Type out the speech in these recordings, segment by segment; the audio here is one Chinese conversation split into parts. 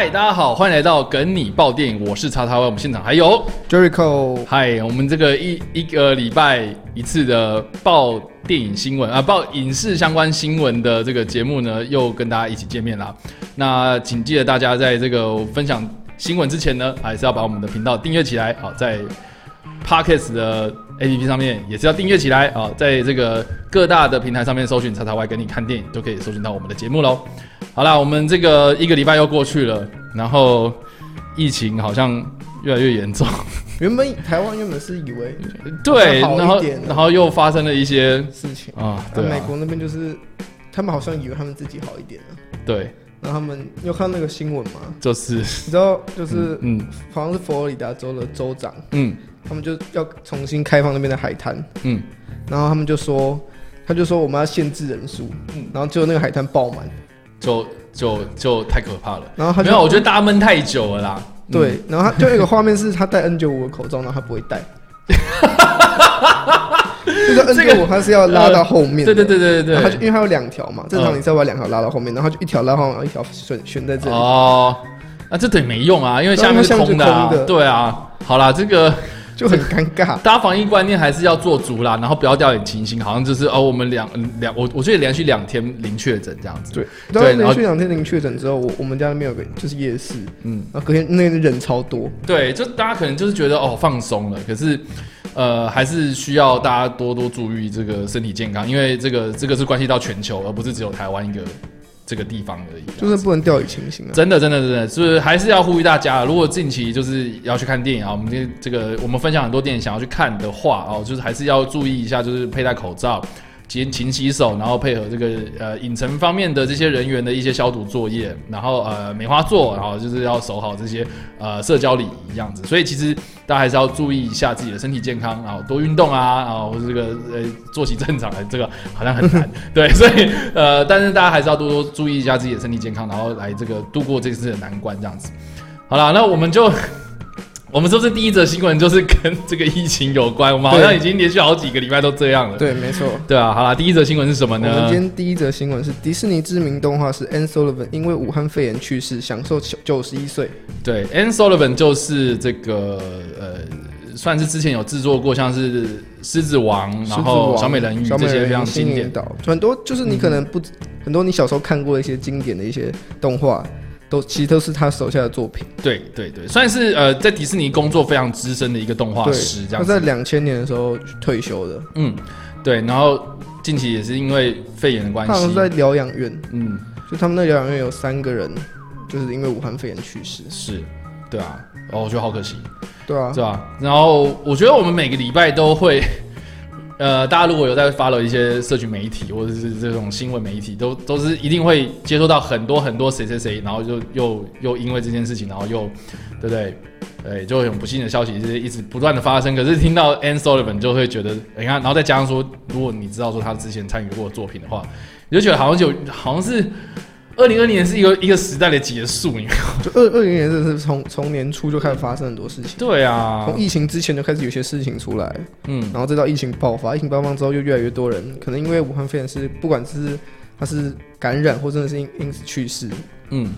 嗨，大家好，欢迎来到梗你爆电影，我是叉叉 Y，我们现场还有 Jericho，嗨，我们这个一一个礼拜一次的报电影新闻啊，报影视相关新闻的这个节目呢，又跟大家一起见面啦。那请记得大家在这个分享新闻之前呢，还是要把我们的频道订阅起来。好，在 Parkes 的 APP 上面也是要订阅起来啊，在这个各大的平台上面搜寻“叉叉 Y” 跟你看电影，就可以搜寻到我们的节目喽。好啦，我们这个一个礼拜又过去了，然后疫情好像越来越严重。原本台湾原本是以为对，然后然后又发生了一些事情，啊，对啊美国那边就是他们好像以为他们自己好一点了，对，然后他们有看到那个新闻吗？就是你知道就是嗯好像是佛罗里达州的州长，嗯他们就要重新开放那边的海滩，嗯，然后他们就说。他就说我们要限制人数，嗯。然后结果那个海滩爆满，就就就太可怕了。然后他就没有，我觉得大家闷太久了啦。对，然后他就有一个画面是他戴 N 九五的口罩，然后他不会戴，这个 N 这个九五他是要拉到后面的，对对对对对对。然后他就因为它有两条嘛，正常你是要把两条拉到后面，然后它就一条拉后面，然后一条悬悬在这里。哦，那这等于没用啊，因为下面是空的空的。对啊，好啦，这个就很尴尬。大家防疫观念还是要做足啦，然后不要掉以轻心，好像就是哦，我们两两我我觉得连续两天零确诊这样子。对，对然后连续两天零确诊之后，我我们家那边有个就是夜市，嗯，然后隔天那边人超多，对，就大家可能就是觉得哦放松了，可是呃还是需要大家多多注意这个身体健康，因为这个这个是关系到全球，而不是只有台湾一个这个地方而已。就是不能掉以轻心啊。真的，真的，真的，就是还是要呼吁大家，如果近期就是要去看电影啊，我们这这个我们分享很多电影想要去看的话哦，就是还是要注意一下，就是佩戴口罩。勤勤洗手，然后配合这个呃影城方面的这些人员的一些消毒作业，然后呃梅花座，然后就是要守好这些呃社交礼仪样子。所以其实大家还是要注意一下自己的身体健康，然后多运动啊，然后这个呃作息正常，这个好像很难。对，所以呃，但是大家还是要多多注意一下自己的身体健康，然后来这个度过这次的难关，这样子。好了，那我们就我们是不是第一则新闻就是跟这个疫情有关？我们好像已经连续好几个礼拜都这样了。对，没错。对啊，好啦，第一则新闻是什么呢我们呢今？天第一则新闻是迪士尼知名动画师 Anne Sullivan 因为武汉肺炎去世，享受九十一岁。对，Anne Sullivan 就是这个呃，算是之前有制作过像是《狮子王》，然后狮子王《小美人鱼》小美人鱼这些非常经典新引。导，很多就是你可能不、很多你小时候看过的一些经典的一些动画，都其实都是他手下的作品。对对对，算是呃在迪士尼工作非常资深的一个动画对师，这他样子。在两千年的时候退休的，嗯，对，然后近期也是因为肺炎的关系他好像是，在疗养院，嗯，就他们那疗养院有三个人，就是因为武汉肺炎去世。是，对啊，哦，我觉得好可惜。对啊，对吧？然后我觉得我们每个礼拜都会，呃，大家如果有在 follow 一些社群媒体或者是这种新闻媒体，都都是一定会接收到很多很多谁谁谁，然后就又又因为这件事情，然后又对不对？对，就很不幸的消息是一直不断的发生。可是听到 Anne Sullivan 就会觉得，你看，然后再加上说，如果你知道说他之前参与过作品的话，你就觉得好像有好像是二零二零年是一个一个时代的结束，你就二二零年真的是从从年初就开始发生很多事情，对啊。从，疫情之前就开始有些事情出来，嗯，然后再到疫情爆发，疫情爆发之后又越来越多人，可能因为武汉肺炎是不管是他是感染或真的是因因此去世，嗯，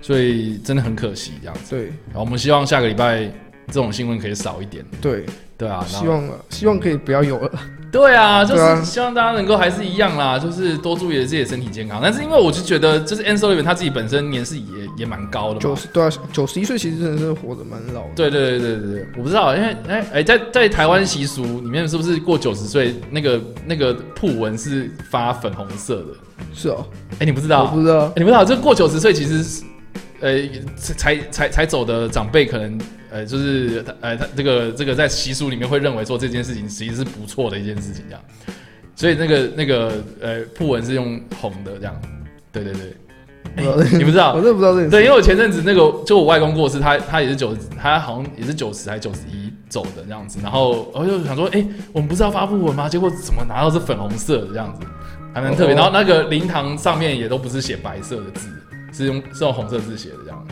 所以真的很可惜这样子。对。然后我们希望下个礼拜这种新闻可以少一点，对，对啊，希望希望可以不要有了。对啊，就是希望大家能够还是一样啦，就是多注意自己的身体健康。但是因为我就觉得，就是 Anne Sullivan 他自己本身年事也也蛮高的嘛。九十对啊，九十一岁其实真的是活得蛮老的。对对对对对，我不知道，因为哎哎，在在台湾习俗里面，是不是过九十岁那个那个铺纹是发粉红色的？是哦，哎，你不知道？我不知道欸。你不知道，这过九十岁其实是，呃，才才才走的长辈可能，呃，就是呃，他这个这个在习俗里面会认为说这件事情其实是不错的一件事情，这样。所以那个那个呃，铺纹是用红的这样。对对对，你不知道 我？真的不知道这件事。对，因为我前阵子那个就我外公过世，他他也是九，他好像也是九十还是九十一走的这样子，然后我就想说，哎、我们不是要发布文吗？结果怎么拿到是粉红色的这样子，还蛮特别。哦然后那个灵堂上面也都不是写白色的字，是用是用红色字写的这样，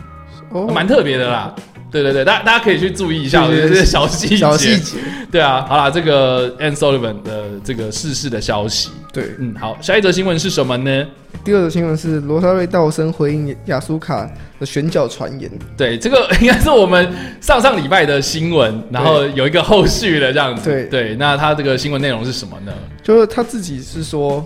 哦蛮特别的啦。对对对，大家大家可以去注意一下对对对这些小细节。小细节，对啊，好啦，这个 Anne Sullivan 的这个逝世的消息，对，嗯，好，下一则新闻是什么呢？第二则新闻是罗莎瑞道森回应亚苏卡的选角传言，对，这个 应该是我们上上礼拜的新闻，然后有一个后续的这样子。对对，那他这个新闻内容是什么呢？就是他自己是说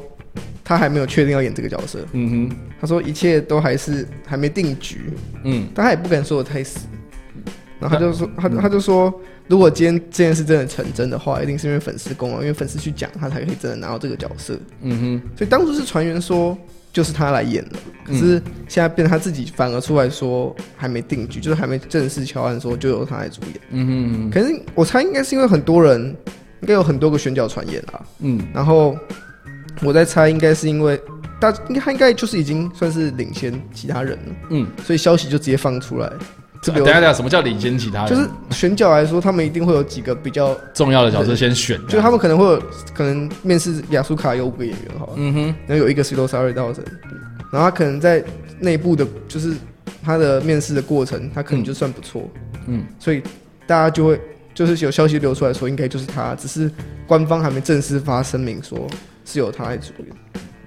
他还没有确定要演这个角色，嗯哼，他说一切都还是还没定局，嗯。但他也不敢说的太死。然后他就说，他他就说，如果今天这件事真的成真的话，一定是因为粉丝功劳，因为粉丝去讲，他才可以真的拿到这个角色。嗯哼，所以当初是传言说就是他来演的，可是现在变成他自己反而出来说还没定局，就是还没正式敲案说就由他来主演。嗯哼嗯哼，可是我猜应该是因为很多人应该有很多个选角传言啦，嗯。然后我在猜应该是因为大应该他应该就是已经算是领先其他人了，嗯，所以消息就直接放出来。这个有等一下等下，什么叫领先其他人？就是选角来说，他们一定会有几个比较，重要的角色先选，就他们可能会有可能面试亚苏卡有五个演员哈，嗯哼，然后有一个是罗莎瑞道森，然后他可能在内部的，就是他的面试的过程，他可能就算不错，嗯，所以大家就会就是有消息流出来说，应该就是他，只是官方还没正式发声明说是由他来主演。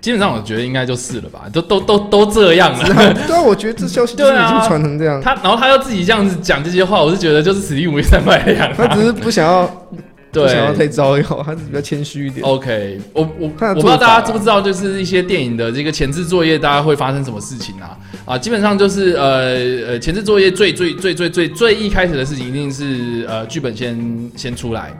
基本上我觉得应该就是了吧，都都都都这样了。对啊，我觉得这消息 就是已经传成这样，他然后他要自己这样子讲这些话，我是觉得就是此地无银三百两啊。他只是不想要 不想要太招摇，他是比较谦虚一点。，OK，我我我不知道大家知不知道，就是一些电影的这个前置作业，大家会发生什么事情啊？啊，基本上就是呃呃，前置作业最最最最最最一开始的事情，一定是呃剧本先先出来。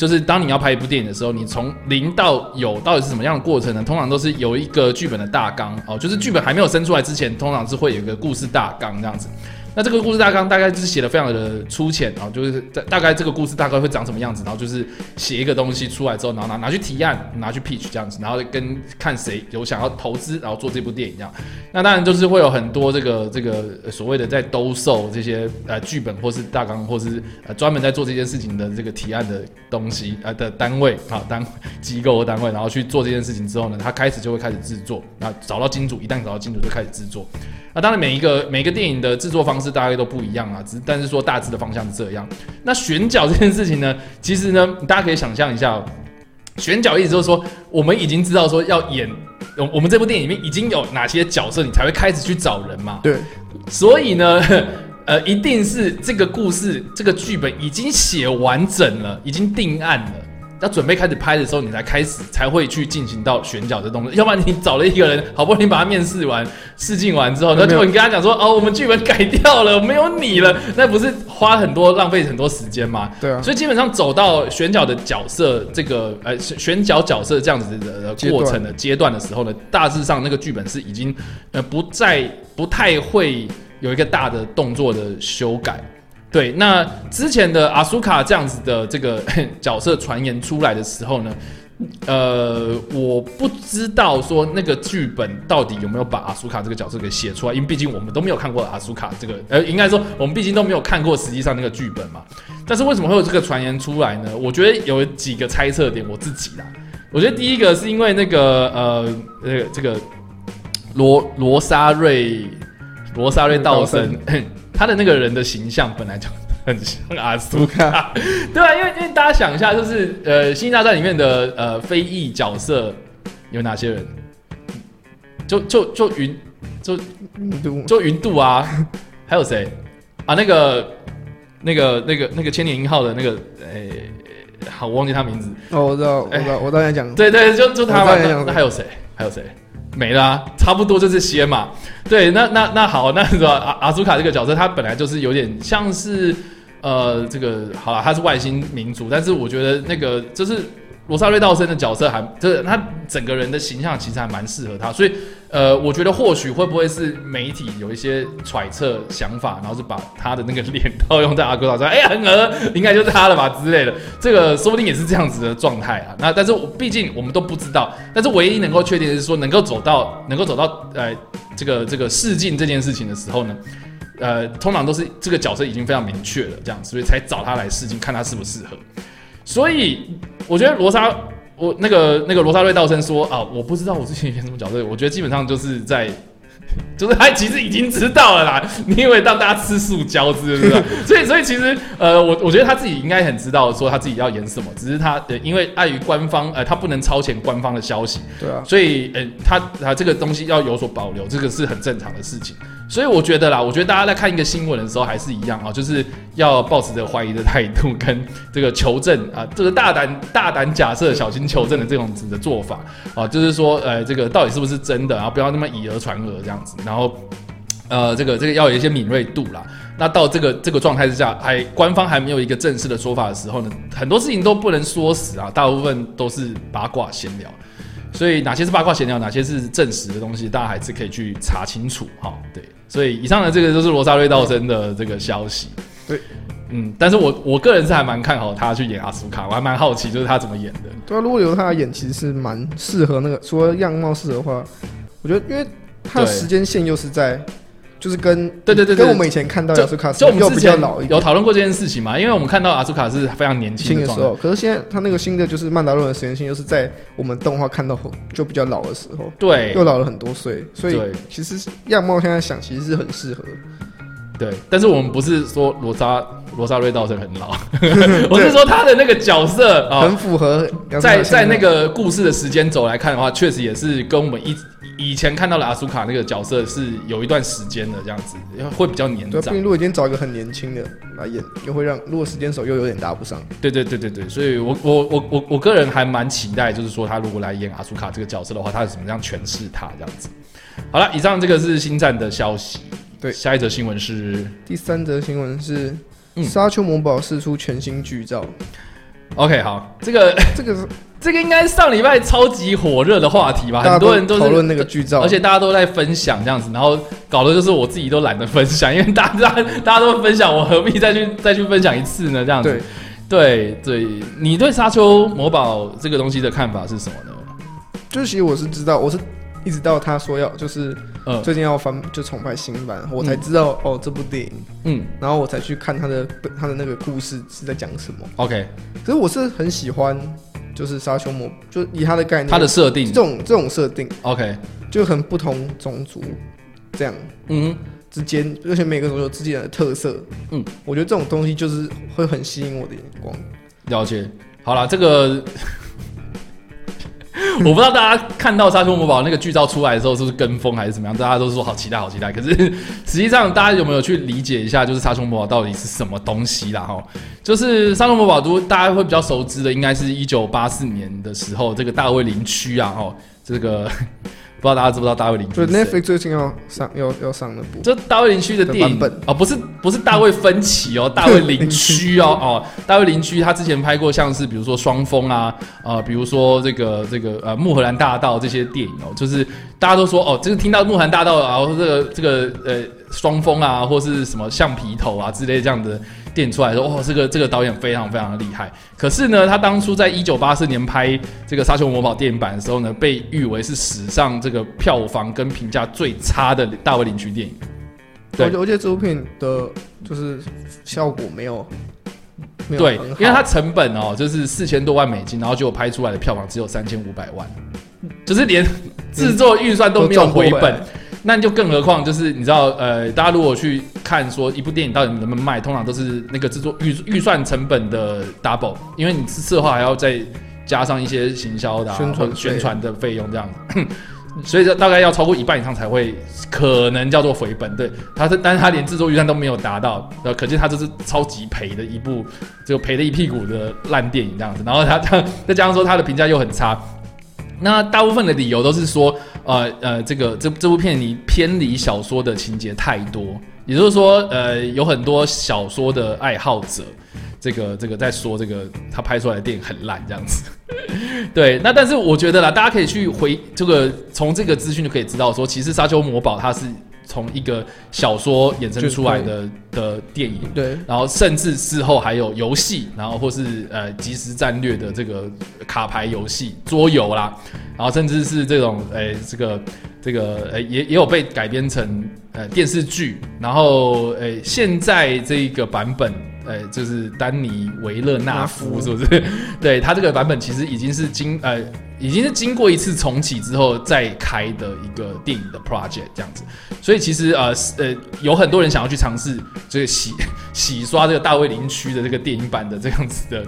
就是当你要拍一部电影的时候，你从零到有到底是什么样的过程呢？通常都是有一个剧本的大纲哦，就是剧本还没有生出来之前，通常是会有一个故事大纲这样子。那这个故事大纲大概就是写的非常的粗浅，然后就是大大概这个故事大概会长什么样子，然后就是写一个东西出来之后，然后拿拿去提案，拿去 pitch 这样子，然后跟看谁有想要投资，然后做这部电影这样。那当然就是会有很多这个这个所谓的在兜售这些呃剧本或是大纲或是呃专门在做这件事情的这个提案的东西呃的单位啊单机构或单位，然后去做这件事情之后呢，他开始就会开始制作，那找到金主，一旦找到金主就开始制作。那当然每一个每一个电影的制作方式大概都不一样啊，只是但是说大致的方向是这样。那选角这件事情呢，其实呢大家可以想象一下、哦，选角意思就是说我们已经知道说要演。我我们这部电影里面已经有哪些角色，你才会开始去找人嘛？对，所以呢，呃，一定是这个故事、这个剧本已经写完整了，已经定案了。要准备开始拍的时候，你才开始才会去进行到选角的动作，要不然你找了一个人，好不容易把他面试完、试镜完之后，那没有结果你跟他讲说，哦，我们剧本改掉了，没有你了，那不是花很多、浪费很多时间吗？对啊，所以基本上走到选角的角色这个呃选选角角色这样子的的过程的阶段的时候呢，大致上那个剧本是已经呃不再不太会有一个大的动作的修改。对，那之前的阿苏卡这样子的这个 角色传言出来的时候呢，呃，我不知道说那个剧本到底有没有把阿苏卡这个角色给写出来，因为毕竟我们都没有看过阿苏卡这个，呃，应该说我们毕竟都没有看过实际上那个剧本嘛。但是为什么会有这个传言出来呢？我觉得有几个猜测点，我自己啦。我觉得第一个是因为那个呃呃这个罗罗莎瑞罗莎瑞道森，他的那个人的形象本来就很像阿苏卡，对啊，因为因为大家想一下，就是呃《星际大战》里面的呃非裔角色有哪些人？就就就云就云度就云度啊，还有谁啊？那个那个那个那个千年一号的那个，诶、好，我忘记他名字。哦，我知道，我知道，我刚才讲，对对，就就他嘛。还有谁？还有谁？没啦、差不多就是些嘛。对，那那那好，那个阿阿祖卡这个角色，他本来就是有点像是呃，这个好了，他是外星民族，但是我觉得那个就是罗莎瑞道森的角色还，就是他整个人的形象其实还蛮适合他，所以呃，我觉得或许会不会是媒体有一些揣测想法，然后是把他的那个脸 套用在阿哥岛上，哎呀，很鹅，应该就是他了吧之类的，这个说不定也是这样子的状态啊。那但是我毕竟我们都不知道，但是唯一能够确定的是说，能够走到能够走到呃这个这个试镜这件事情的时候呢。呃，通常都是这个角色已经非常明确了，这样，所以才找他来试镜，看他适不适合。所以我觉得罗莎，我那个那个罗莎瑞道森说啊，我不知道我之前演什么角色，我觉得基本上就是在 就是他其实已经知道了啦。你以为让大家吃素饺子是不是？所以所以其实呃，我我觉得他自己应该很知道说他自己要演什么，只是他呃因为碍于官方呃他不能超前官方的消息，对啊，所以呃他他这个东西要有所保留，这个是很正常的事情。所以我觉得啦，我觉得大家在看一个新闻的时候还是一样啊，就是要保持着怀疑的态度，跟这个求证啊，这个大胆大胆假设，小心求证的这种子的做法啊，就是说呃这个到底是不是真的啊，不要那么以讹传讹这样子，然后呃这个这个要有一些敏锐度啦。那到这个这个状态之下，还官方还没有一个正式的说法的时候呢，很多事情都不能说死啊，大部分都是八卦闲聊。所以哪些是八卦闲聊，哪些是证实的东西，大家还是可以去查清楚哈。对，所以以上的这个就是罗莎瑞道森的这个消息。对，嗯，但是我我个人是还蛮看好他去演阿苏卡，我还蛮好奇就是他怎么演的。对啊，如果由他来演，其实是蛮适合那个，除了样貌适合的话，我觉得因为他的时间线又是在，就是跟对对对对。跟我们以前看到就亚苏卡就我们又比较之前老有讨论过这件事情嘛？因为我们看到阿苏卡是非常年轻的时候，可是现在他那个新的就是曼达洛人的时间线，又是在我们动画看到后就比较老的时候，对。又老了很多岁，所以对。其实样貌现在想其实是很适合。对，但是我们不是说罗莎罗莎瑞道森很老，我是说他的那个角色啊，很符合在在在。那个故事的时间轴来看的话，确实也是跟我们以以前看到的阿苏卡那个角色是有一段时间的这样子，会比较年对啊，毕长竟。如果今天找一个很年轻的来演，又会让如果时间手又有点搭不上。对对对对对，所以我我我我我个人还蛮期待，就是说他如果来演阿苏卡这个角色的话，他是怎么样诠释他这样子。好了，以上这个是星战的消息。对下一则新闻是第三则新闻是嗯《沙丘魔堡》释出全新剧照，OK，好，这个这个是这个应该是上礼拜超级火热的话题吧，很多人都是讨论那个剧照，而且大家都在分享这样子，然后搞的就是我自己都懒得分享，因为大家 大家都分享，我何必再去再去分享一次呢？这样子，对，对对，你对沙丘魔堡这个东西的看法是什么呢？就是其实我是知道，我是一直到他说要就是嗯。最近要翻就重拍新版，我才知道、哦这部电影，嗯。然后我才去看他的他的那个故事是在讲什么。，OK，可是我是很喜欢，就是沙丘魔，就以他的概念，它的设定这种这种设定，OK，就很不同种族这样嗯之间，而且每个种族有自己的特色。嗯，我觉得这种东西就是会很吸引我的眼光。了解。好了，这个 我不知道大家看到《沙丘魔堡》那个剧照出来的时候是不是跟风还是怎么样，大家都说好期待，好期待。可是 实际上，大家有没有去理解一下，就是《沙丘魔堡》到底是什么东西啦？哈，就是《沙丘魔堡》，如果大家会比较熟知的，应该是一九八四年的时候，这个大卫林区啊，哈，这个不知道大家知不知道大卫林区就是？Netflix 最近要上要要上那部，这大卫林区的电影的版本哦，不是不是大卫芬奇哦，大卫林区哦 哦，大卫林区他之前拍过像是比如说双峰啊，呃，比如说这个这个呃穆荷兰大道这些电影哦，就是大家都说哦，就是听到穆荷兰大道啊，或这个这个呃双峰啊，或是什么橡皮头啊之类这样的电影出来说，哦，这个这个导演非常非常的厉害。可是呢，他当初在一九八四年拍这个《沙丘魔堡》电影版的时候呢，被誉为是史上这个票房跟评价最差的大卫林区电影。对我觉得这部片的就是效果没有没有对，因为它成本哦，就是四千多万美金，然后结果拍出来的票房只有三千五百万，就是连制作预算都没有回本。那就更何况，就是你知道，呃，大家如果去看说一部电影到底能不能卖，通常都是那个制作预预算成本的 double，因为你是的话还要再加上一些行销的、啊、宣传宣传的费用这样子。所以说大概要超过一半以上才会可能叫做回本，对，他是，但是他连制作预算都没有达到，呃，可见他这是超级赔的一部，就赔了一屁股的烂电影这样子。然后他他再加上说他的评价又很差，那大部分的理由都是说，呃呃，这个这这部片你偏离小说的情节太多，也就是说，呃，有很多小说的爱好者，这个这个在说这个他拍出来的电影很烂这样子。对，那但是我觉得啦，大家可以去回这个从这个资讯就可以知道说，其实《沙丘魔堡》它是从一个小说衍生出来的的电影。对。然后甚至事后还有游戏，然后或是呃即时战略的这个卡牌游戏、桌游啦，然后甚至是这种诶、这个这个呃也也有被改编成呃电视剧，然后诶、现在这一个版本呃，就是丹尼维勒纳夫，是不是？对他这个版本其实已经是经呃，已经是经过一次重启之后再开的一个电影的 project 这样子。所以其实呃呃，有很多人想要去尝试这个洗 洗刷这个大卫林区的这个电影版的这样子的。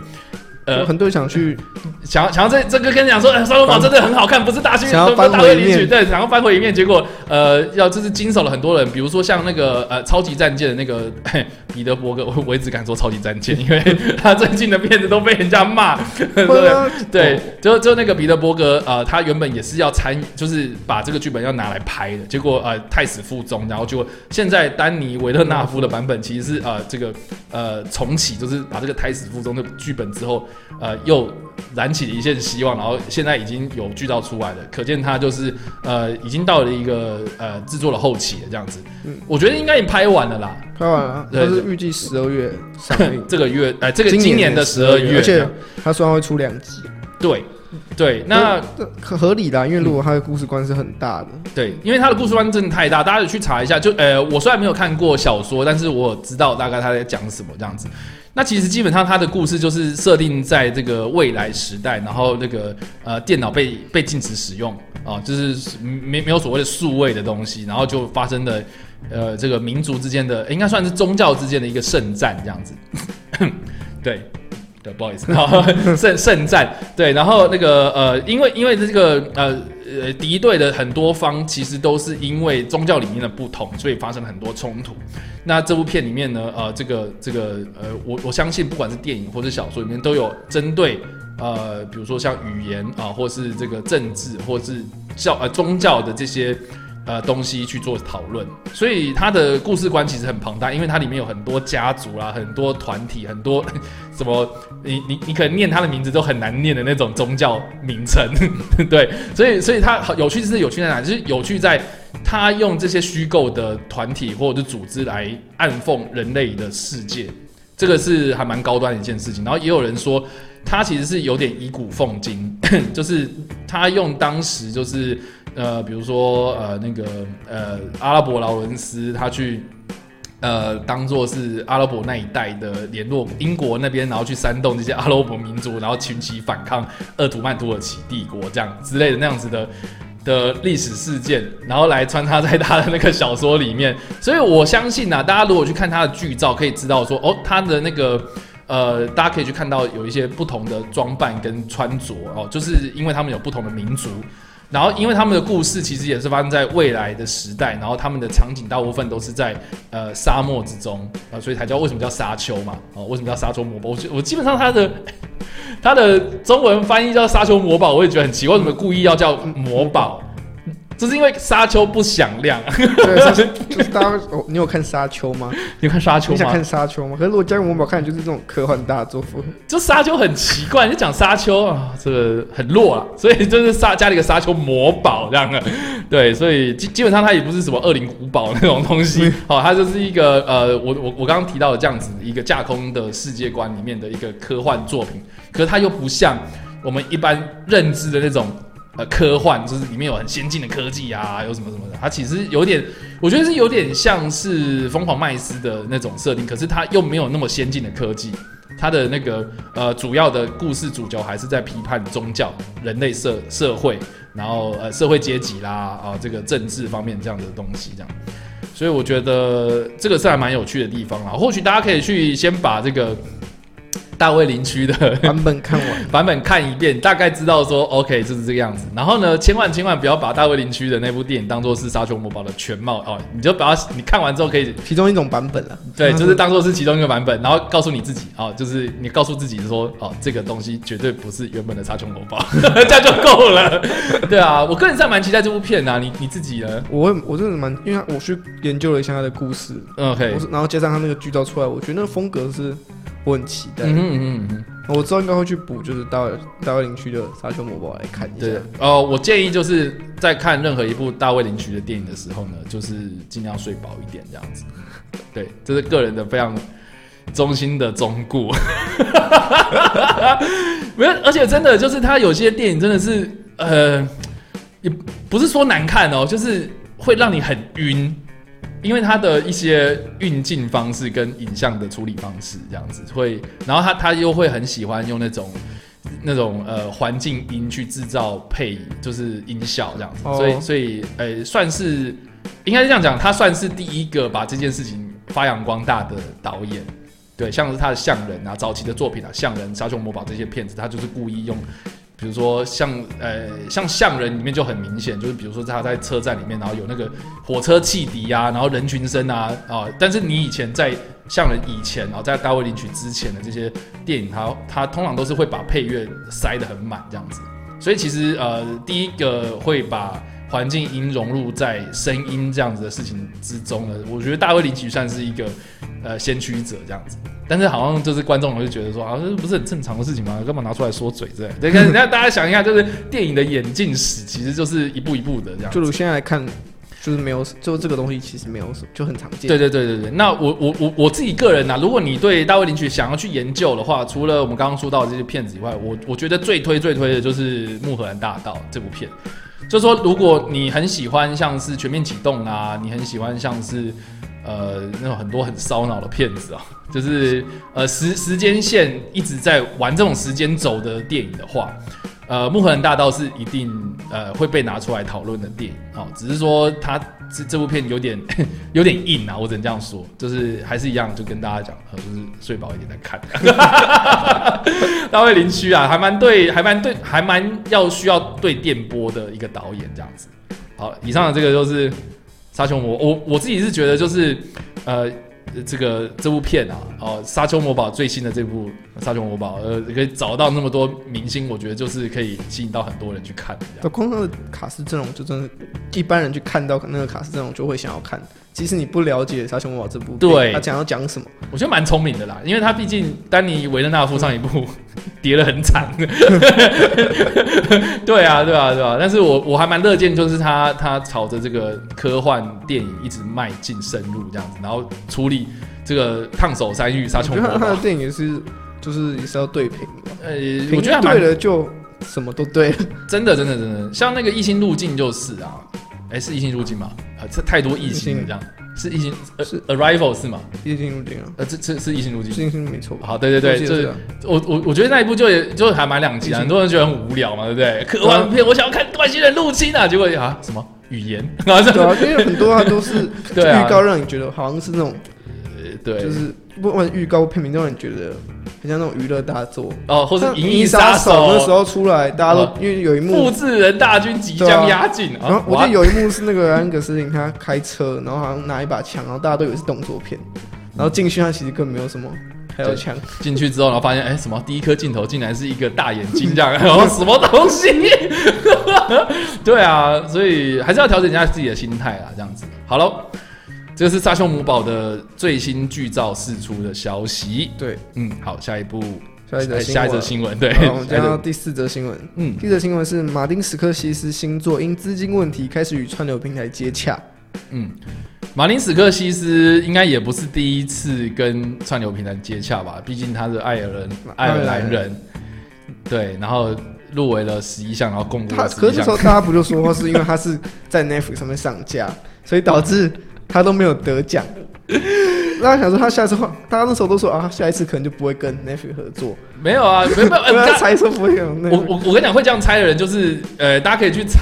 呃，很多人想去想要想要这这个跟你讲说，呃，沙罗堡真的很好看，不是大区，想要不是大翻回一面卫林区，对，想要翻回一面，结果呃，要就是经手了很多人，比如说像那个呃超级战舰的那个嘿 彼得伯格，我我一直敢说超级战舰，因为 他最近的片子都被人家骂，对对？啊对，就就那个彼得伯格，呃，他原本也是要参，就是把这个剧本要拿来拍的，结果呃太死腹中，然后就现在丹尼维勒纳夫的版本其实是呃这个呃重启，就是把这个胎死腹中的剧本之后，呃又燃起了一线希望，然后现在已经有剧照出来了，可见他就是呃已经到了一个呃制作的后期了这样子，嗯我觉得应该已经拍完了啦，拍完了，对它是预计十二月上 映，这个月呃这个今今年的十二月，而且他虽然会出两集，对对，那。这可合理的，因为如果他的故事观是很大的，对，因为他的故事观真的太大，大家有去查一下。就呃，我虽然没有看过小说，但是我知道大概他在讲什么这样子。那其实基本上他的故事就是设定在这个未来时代，然后那个呃电脑被被禁止使用啊、就是没没有所谓的数位的东西，然后就发生的呃这个民族之间的应该算是宗教之间的一个圣战这样子。对。对，不好意思，然后 圣圣战，对，然后那个呃，因为因为这个呃呃敌对的很多方其实都是因为宗教里面的不同，所以发生了很多冲突。那这部片里面呢，呃，这个这个呃，我我相信不管是电影或者小说里面都有针对呃，比如说像语言啊、或是这个政治，或是教呃宗教的这些。呃，东西去做讨论，所以他的故事观其实很庞大，因为它里面有很多家族啦，很多团体，很多 什么，你你你可能念他的名字都很难念的那种宗教名称，对，所以所以他有趣是有趣在哪？就是有趣在他用这些虚构的团体或者是组织来暗讽人类的世界，这个是还蛮高端的一件事情。然后也有人说，他其实是有点以古讽今，就是他用当时就是呃，比如说呃那个呃阿拉伯劳伦斯他去。呃，当做是阿拉伯那一带的联络英国那边，然后去煽动这些阿拉伯民族，然后群起反抗鄂图曼土耳其帝国这样之类的那样子的的历史事件，然后来穿插在他的那个小说里面。所以我相信啊，大家如果去看他的剧照，可以知道说，哦，他的那个呃，大家可以去看到有一些不同的装扮跟穿着哦，就是因为他们有不同的民族。然后，因为他们的故事其实也是发生在未来的时代，然后他们的场景大部分都是在呃沙漠之中，啊，所以才叫为什么叫沙丘嘛？哦，为什么叫沙丘魔堡？我我基本上它的它的中文翻译叫沙丘魔堡，我也觉得很奇怪，为什么故意要叫魔堡？就是因为沙丘不响亮。对，就是 就是大家哦，你有看《沙丘》吗？你有看沙丘你想看？《沙丘》吗？可是如果加入魔堡看，就是这种科幻大作。就沙丘很奇怪，你就讲沙丘啊，这个很弱啊，所以就是沙加了一个沙丘魔堡这样的，对，所以基基本上它也不是什么恶灵古堡那种东西，好、它就是一个呃，我我我刚刚提到的这样子一个架空的世界观里面的一个科幻作品，可是它又不像我们一般认知的那种。呃，科幻就是里面有很先进的科技啊，有什么什么的，它其实有点，我觉得是有点像是疯狂麦斯的那种设定，可是它又没有那么先进的科技，它的那个呃主要的故事主角还是在批判宗教、人类社社会，然后呃社会阶级啦啊、这个政治方面这样的东西这样，所以我觉得这个是还蛮有趣的地方啦。或许大家可以去先把这个大卫林区的版本看完，版本看一遍，大概知道说 OK 就是这个样子。然后呢，千万千万不要把大卫林区的那部电影当做是《沙丘魔堡》的全貌哦，你就把它你看完之后可以其中一种版本了。对，就是当做是其中一个版本，然后告诉你自己哦，就是你告诉自己说哦，这个东西绝对不是原本的《沙丘魔堡》，这样就够了。对啊，我个人是还蛮期待这部片、啊，你你自己呢我我真的蛮，因为我去研究了一下他的故事，？OK，我然后加上他那个剧照出来，我觉得那个风格是我很期待。嗯哼嗯哼嗯哼。我之后应该会去补，就是大卫大卫林区的《沙丘魔堡》来看一下对。，哦，我建议就是在看任何一部大卫林区的电影的时候呢，就是尽量睡饱一点这样子。对，这是个人的非常衷心的忠顾。没有，而且真的就是他有些电影真的是呃，也不是说难看哦，就是会让你很晕。因为他的一些运镜方式跟影像的处理方式这样子会，然后他他又会很喜欢用那种那种呃环境音去制造配就是音效这样子，哦所以所以呃算是应该是这样讲，他算是第一个把这件事情发扬光大的导演。对，像是他的《像人》啊，早期的作品啊，《像人》《沙丘魔堡》这些片子，他就是故意用，比如说像呃像《像人》里面就很明显，就是比如说他在车站里面，然后有那个火车汽笛啊，然后人群声啊啊，但是你以前在《像人》以前啊，在大卫林曲之前的这些电影，它它通常都是会把配乐塞得很满这样子，所以其实呃第一个会把环境音融入在声音这样子的事情之中呢，我觉得大卫林奇算是一个呃先驱者这样子。但是好像就是观众就觉得说啊，这不是很正常的事情吗？干嘛拿出来说嘴之类的？对，跟那大家想一下，就是电影的演进史，其实就是一步一步的这样。就如现在来看，就是没有，就这个东西其实没有什么，就很常见。对对对对对，那我我我我自己个人呐、如果你对大卫林曲想要去研究的话，除了我们刚刚说到的这些片子以外，我我觉得最推最推的就是《穆荷兰大道》这部片。就是说，如果你很喜欢像是《全面启动》啊，你很喜欢像是呃那种很多很烧脑的片子啊，就是呃时时间线一直在玩这种时间轴的电影的话，呃，《穆荷兰大道》是一定呃会被拿出来讨论的电影哦，只是说它这这部片有点 有点硬啊，我只能这样说，就是还是一样，就跟大家讲，呃，就是睡饱一点再看。大卫林区啊，还蛮对，还蛮对，还蛮要需要对电波的一个导演这样子。好，以上的这个就是《沙丘魔》，我我自己是觉得就是呃。这个这部片啊，哦，《沙丘魔堡》最新的这部《沙丘魔堡》，呃，可以找到那么多明星，我觉得就是可以吸引到很多人去看。这，光那个卡斯阵容就真的，一般人去看到那个卡斯阵容就会想要看。即使你不了解《沙丘魔堡》这部，对他讲要讲什么，我觉得蛮聪明的啦，因为他毕竟丹尼维勒纳夫上一部 跌得很惨，对啊，对啊，对啊。但是我我还蛮乐见，就是他他朝着这个科幻电影一直迈进深入这样子，然后处理这个烫手山芋、沙丘魔我觉得他他的。电影是，就是也是要对平的。呃，我觉得对了就什么都对了。真的，真的，真的，像那个异星路径就是啊，哎、是异星路径吗？啊，这太多异星了，这样是异星呃是 Arrival 是吗？夜行入境啊，呃，这这是异星路径。星星没错？好，对对对，就是我我我我觉得那一部就也就还蛮两极啊，很多人觉得很无聊嘛，对不对？科幻片我想要看外星人入侵啊，结果啊什么语言，然 后对啊，因为很多它都是 对啊预告让你觉得好像是那种，对，就是不管预告片名都让你觉得很像那种娱乐大作。哦，或是像银翼杀手那时候出来，大家都哦因为有一幕复制人大军即将压境然后我记得有一幕是那个安格斯林他开车，然后好像拿一把枪，然后大家都以为是动作片，然后进去他其实根本没有什么，还有枪，进去之后，然后发现哎，什么第一颗镜头竟然是一个大眼睛这样，然后什么东西？对啊，所以还是要调整一下自己的心态啊，这样子。好了，这个是沙丘姆堡的最新剧照释出的消息。对，嗯，好，下一步，下一则哎下一则新闻。对，我们讲到 第四则新闻。嗯第四则新闻是马丁·史克西斯新作因资金问题开始与串流平台接洽。嗯，马丁史克西斯应该也不是第一次跟串流平台接洽吧？毕竟他是爱尔兰爱尔兰人，对，然后入围了十一项，然后共他可是那时候。大家不就说是因为他是在 Netflix 上面上架，所以导致他都没有得奖。大家想说他下次换，大家那时候都说啊，下一次可能就不会跟 Netflix 合作。没有啊，没有，没有因为他呃猜说不会有我。我我跟你讲，会这样猜的人就是呃，大家可以去猜。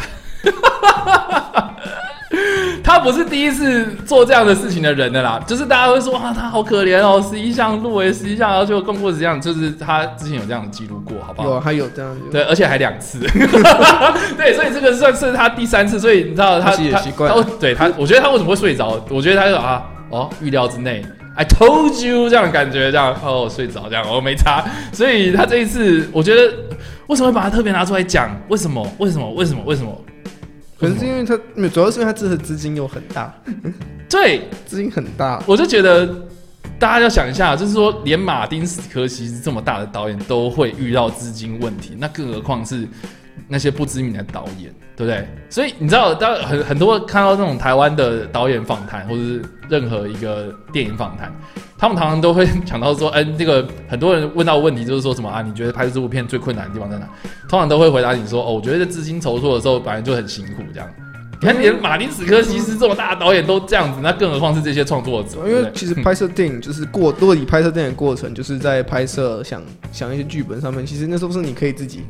他不是第一次做这样的事情的人的啦，就是大家会说啊，他好可怜哦，十一项入围十一项，然后就共过十项，就是他之前有这样的记录过，好不好？有啊，他有这样子。对，而且还两次，对，所以这个算是他第三次，所以你知道他他对他，我觉得他为什么会睡着？我觉得他就啊，哦，预料之内，I told you 这样的感觉，这样哦，睡着这样，我、没差，所以他这一次，我觉得为什么会把他特别拿出来讲？为什么？为什么？为什么？为什么？可能是因为他，主要是因为他这次资金又很大，对，资金很大。我就觉得大家要想一下，就是说，连马丁·斯科西斯这么大的导演都会遇到资金问题，那更何况是那些不知名的导演，对不对？所以你知道，当很很多看到那种台湾的导演访谈，或者是任何一个电影访谈，他们常常都会讲到说，嗯，这个很多人问到问题就是说什么啊？你觉得拍这部片最困难的地方在哪？通常都会回答你说，哦，我觉得在资金筹措的时候本来就很辛苦，这样。你看，连马丁·史科西斯这么大的导演都这样子，那更何况是这些创作者？因为其实拍摄电影就是过，如果你拍摄电影过程就是在拍摄想想一些剧本上面，其实那时候是你可以自己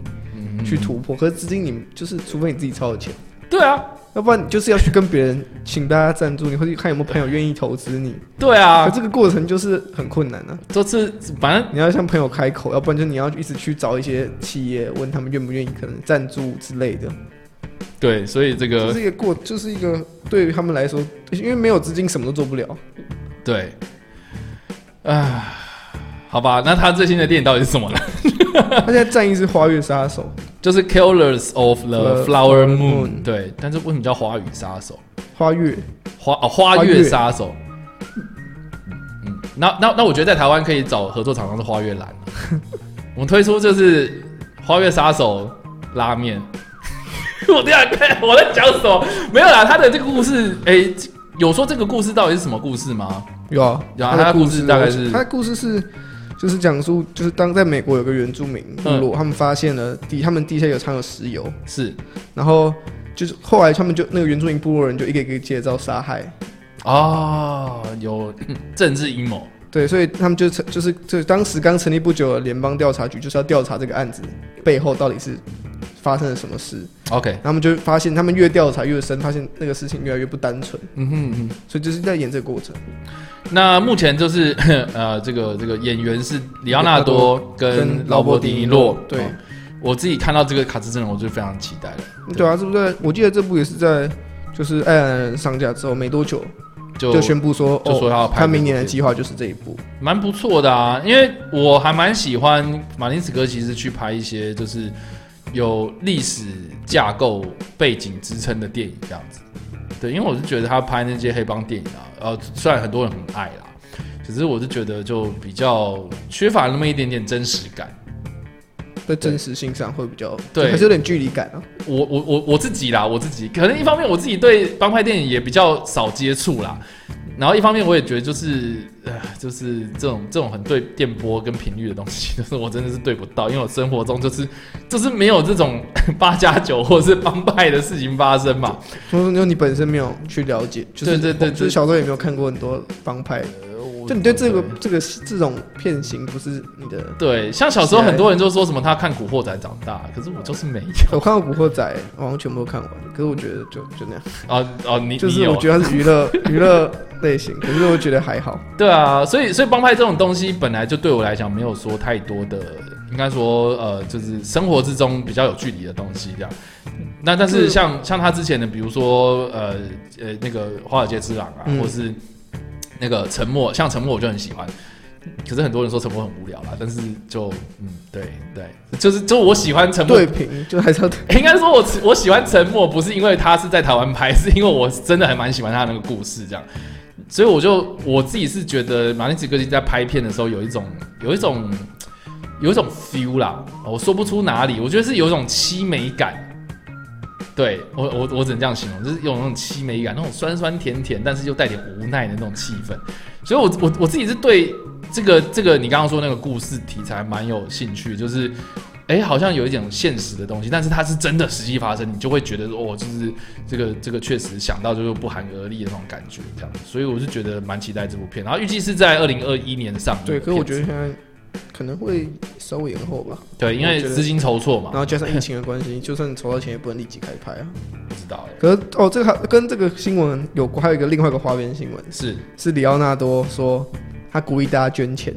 去突破，可是资金你就是除非你自己超有钱，对啊，要不然你就是要去跟别人请大家赞助，你或者看有没有朋友愿意投资你。对啊，可这个过程就是很困难啊。这次反正你要向朋友开口，要不然就你要一直去找一些企业问他们愿不愿意可能赞助之类的。对，所以这个就是一个过，就是一个对于他们来说，因为没有资金，什么都做不了。对，啊，好吧，那他最新的电影到底是什么呢？他现在战役是花月杀手，就是 Killers of the Flower Moon。对，但是为什么叫花语杀手？花月花哦，花月杀手。嗯，那那那我觉得在台湾可以找合作厂商是花月兰，我们推出就是花月杀手拉面。我这样看我在讲什么？没有啦，他的这个故事，哎、有说这个故事到底是什么故事吗？有啊，有啊他的故事大概是他的故事是就是讲述就是当在美国有个原住民部嗯。落，他们发现了地他们地下有藏有石油，是。然后就是后来他们就那个原住民部落人就一个一个接招杀害，哦，有政治阴谋。对，所以他们就成就是就当时刚成立不久的联邦调查局就是要调查这个案子背后到底是发生了什么事，OK，他们就发现他们越调查越深，发现那个事情越来越不单纯，嗯哼嗯哼。所以就是在演这个过程。那目前就是 呃，这个这个演员是里奥纳多跟跟劳勃迪尼洛。对哦我自己看到这个卡斯阵容，我就非常期待了。对啊，是不是？我记得这部也是在就是爱尔兰上架之后没多久就就宣布说，就说他要拍他明年的计划就是这一部。蛮不错的啊，因为我还蛮喜欢马丁斯科其实去拍一些就是有历史架构背景支撑的电影这样子。对，因为我是觉得他拍那些黑帮电影啊，呃，虽然很多人很爱啦，只是我是觉得就比较缺乏那么一点点真实感。在真实性上会比较，对还是有点距离感啊。我我我我自己啦，我自己可能一方面我自己对帮派电影也比较少接触啦，然后一方面我也觉得就是呃，就是这种这种很对电波跟频率的东西，就是我真的是对不到，因为我生活中就是就是没有这种 八加九或者是帮派的事情发生嘛。所以说你本身没有去了解，就是对对对就是小时候也没有看过很多帮派，就你对这个这个这种片型不是你的。对，像小时候很多人就说什么他看《古惑仔》长大，可是我就是没有我看过《古惑仔》，我好像全部都看完，可是我觉得就就那样，哦哦，你就是我觉得它是娱乐娱乐类型，可是我觉得还好。对啊，所以所以帮派这种东西本来就对我来讲没有说太多的，应该说呃，就是生活之中比较有距离的东西这样。那但是嗯像像他之前的，比如说呃呃那个华尔街之狼啊，嗯或是那个沉默，像沉默我就很喜欢。可是很多人说沉默很无聊啦，但是就嗯对对，就是就我喜欢沉默对平就还是要 应该说我我喜欢沉默，不是因为他是在台湾拍，是因为我真的还蛮喜欢他那个故事这样。所以我就我自己是觉得马丁斯科基在拍片的时候有一种有一种有一种 feel 啦，我说不出哪里，我觉得是有一种凄美感。对我我我只能这样形容，就是有那种凄美感，那种酸酸甜甜，但是又带点无奈的那种气氛。所以我我我自己是对这个这个你刚刚说那个故事题材蛮有兴趣，就是哎、好像有一点现实的东西，但是它是真的实际发生，你就会觉得哦，就是这个这个确实想到就是不寒而栗的那种感觉，这样子。所以我是觉得蛮期待这部片，然后预计是在二零二一年上映对，片子。可是我觉得现在可能会稍微延后吧，对，因为资金筹措嘛。然，后加上疫情的关系，就算筹到钱也不能立即开拍啊。不知道哎、可是哦，这个还跟这个新闻有关，还有一个另外一个花边新闻，是。是里奥纳多说他鼓励大家捐钱，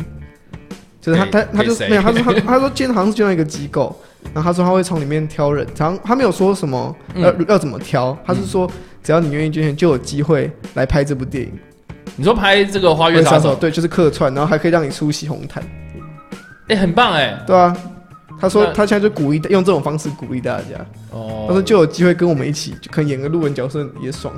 就是他他他就没有，他说他他说捐好像是捐到一个机构，然后他说他会从里面挑人，常他没有说什么要、嗯。要怎么挑，他是说只要你愿意捐钱，就有机会来拍这部电影。你说拍这个《花月杀手》，对，就是客串，然后还可以让你出席红毯，哎、很棒哎、对啊。他说他现在就鼓励用这种方式鼓励大家，哦，他说就有机会跟我们一起，就可能演个路人角色也爽。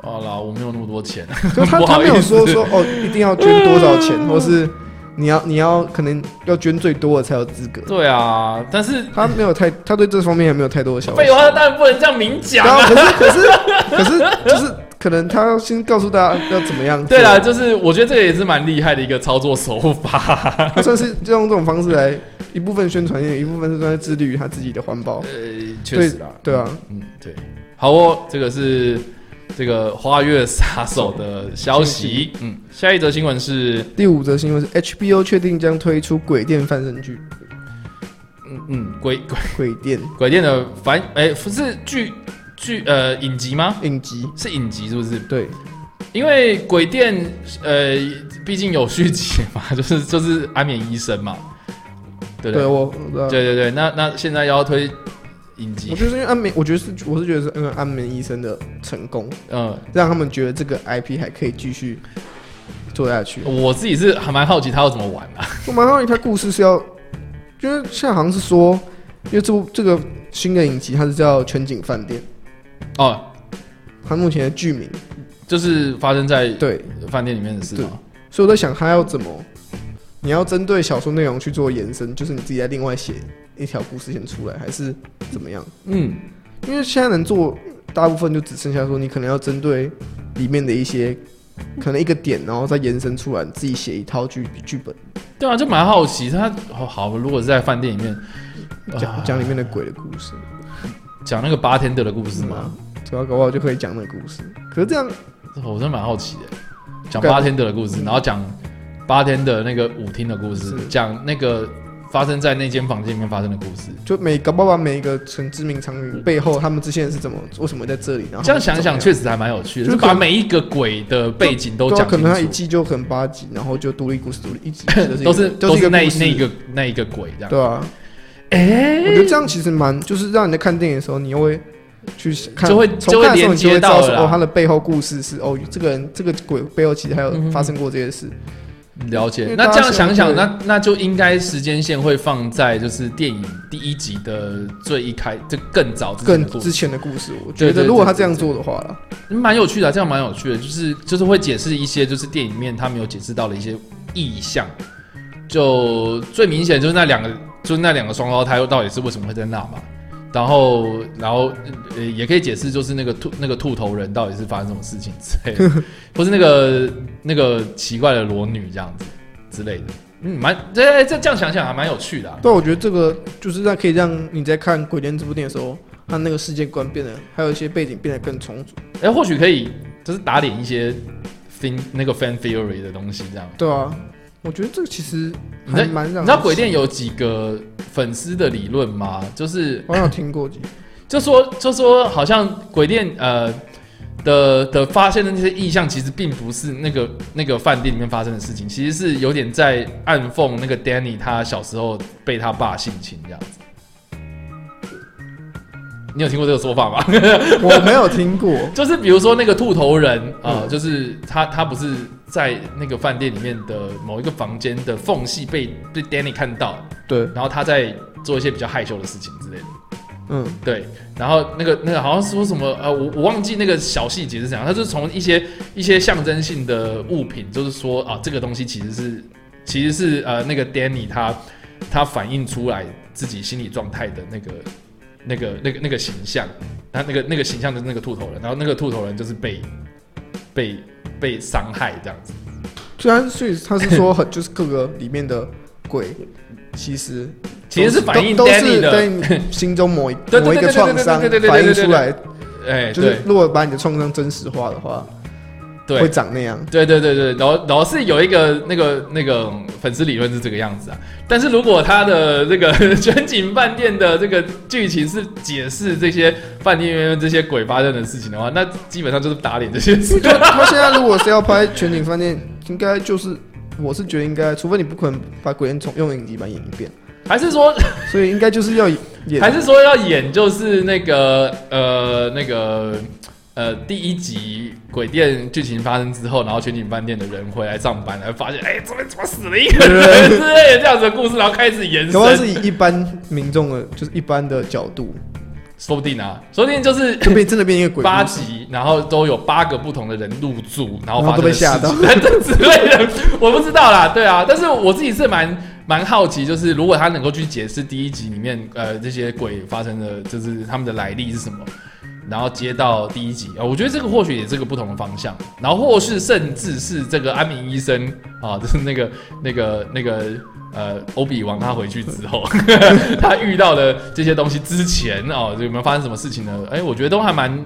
好啦，我没有那么多钱，就他 他没有说说哦，一定要捐多少钱，或是你要你要可能要捐最多的才有资格。对啊，但是他没有太，他对这方面也没有太多的想法。废话，当然不能这样明讲啊。可是可是可是就是 可能他要先告诉大家 要怎么样做。对啦，就是我觉得这个也是蛮厉害的一个操作手法。他算是就用这种方式来一部分宣传，一部分是在致力于他自己的环保。呃，确实啦，对啊，嗯，对。好哦，这个是这个花月杀手的消息。嗯，下一则新闻是，第五则新闻是 HBO 确定将推出《鬼店》翻身剧，嗯嗯，鬼鬼《鬼店》鬼店的反哎、不是剧剧呃影集吗？影集，是影集是不是？对，因为鬼店呃，毕竟有续集嘛，就是就是安眠医生嘛，对不对？对我，对对对，那那现在要推影集我，觉得是因为安眠，我觉得是我是觉得是因为安眠医生的成功，嗯，让他们觉得这个 IP 还可以继续做下去。我自己是还蛮好奇他要怎么玩啊。我蛮好奇他故事是要，因为现在好像是说，因为这部这个新的影集它是叫《全景饭店》，哦，他目前的剧名就是发生在对，饭店里面的事吗？所以我在想他要怎么，你要针对小说内容去做延伸，就是你自己再另外写一条故事线出来，还是怎么样？嗯，因为现在能做大部分就只剩下说你可能要针对里面的一些可能一个点，然后再延伸出来，你自己写一套剧剧本，对啊，就蛮好奇他哦好，如果是在饭店里面讲讲里面的鬼的故事讲那个八天德的故事吗？吗？主要搞不好就可以讲那个故事。可是这样我真的蛮好奇的，讲干八天的的故事，然后讲八天的那个舞厅的故事，讲那个发生在那间房间里面发生的故事。就每搞不好把每一个很知名场景背后，他们这些人是怎么为什么在这里，然后这样想想，确确实还蛮有趣的，就是把每一个鬼的背景都讲可能他一楚，季就可能八集，然后就独立故事独立一集都是都是那那一个那一个鬼这样。对啊，哎我觉得这样其实蛮，就是让你在看电影的时候，你又会去看，就会就会连接到哦，他的背后故事是哦，这个人这个鬼背后其实还有嗯发生过这些事。了解。那这样想想那那就应该时间线会放在就是电影第一集的最一开，这更早之前更的故事，之前的故事，我觉得如果他这样做的话啦，蛮有趣的啊、这样蛮有趣的，就是就是会解释一些就是电影里面他没有解释到的一些意象。就最明显就是那两个，就是那两个双胞胎到底是为什么会在那嘛？然后，然后呃，也可以解释，就是那个兔那个兔头人到底是发生什么事情之类的，或是那个那个奇怪的裸女这样子之类的。嗯，蛮这这这样想想还蛮有趣的、啊。对，我觉得这个就是在可以让你在看《鬼店》这部电影的时候，他那个世界观变得，还有一些背景变得更充足。哎、或许可以就是打脸一些 fin 那个 fan theory 的东西，这样。对啊，我觉得这个其实还蛮让你知道鬼店有几个粉丝的理论吗？就是我有听过几，就说就说好像鬼店呃的的发现的那些意象，其实并不是那个那个饭店里面发生的事情，其实是有点在暗讽那个 Danny 他小时候被他爸性侵这样子。你有听过这个说法吗？我没有听过。就是比如说那个兔头人啊、呃嗯就是他他不是在那个饭店里面的某一个房间的缝隙被被 Danny 看到，对，然后他在做一些比较害羞的事情之类的。嗯，对，然后那个那个好像说什么呃，我我忘记那个小细节是怎样，他就是从一些一些象征性的物品，就是说啊，这个东西其实是其实是呃那个 Danny 他他反映出来自己心理状态的那个那个那个那个形象，他那个那个形象就是那个兔头人，然后那个兔头人就是被被被伤害这样子。虽然所以他是说很 就是各个里面的鬼，其实其实是反映都都是在你心中某一某一个创伤反映出来，哎，就是如果把你的创伤真实化的话，对，会长那样。对对对对，然后然后是有一个那个那个粉丝理论是这个样子啊，但是如果他的这个 全景饭店的这个剧情是解释这些饭店里面这些鬼发生的事情的话，那基本上就是打脸这些事。就他现在如果是要拍全景饭店，应该就是我是觉得应该，除非你不可能把鬼店重用影集版演一遍，还是说所以应该就是要演，还是说要演就是那个呃那个呃第一集鬼店剧情发生之后，然后全景饭店的人回来上班，然后发现哎、怎么怎么死了一个人？之类的这样子的故事，然后开始延伸。主要，是以一般民众的，就是一般的角度，说不定啊，说不定就是就变真的变一个鬼八集，然后都有八个不同的人入住，然后发生被吓到。之类的，我不知道啦，对啊，但是我自己是蛮蛮好奇，就是如果他能够去解释第一集里面呃这些鬼发生的，就是他们的来历是什么，然后接到第一集啊，我觉得这个或许也是个不同的方向，然后或是甚至是这个安明医生啊，就是那个那个那个呃欧比王他回去之后，他遇到的这些东西之前啊，有没有发生什么事情呢？哎，我觉得都还蛮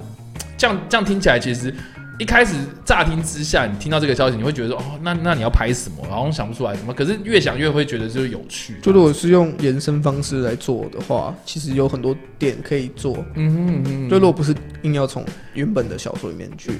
这样这样听起来，其实一开始乍听之下，你听到这个消息，你会觉得说哦，那那你要拍什么？然后想不出来什么，可是越想越会觉得就是有趣。就如果是用延伸方式来做的话，其实有很多点可以做。嗯哼嗯哼，就如果不是硬要从原本的小说里面去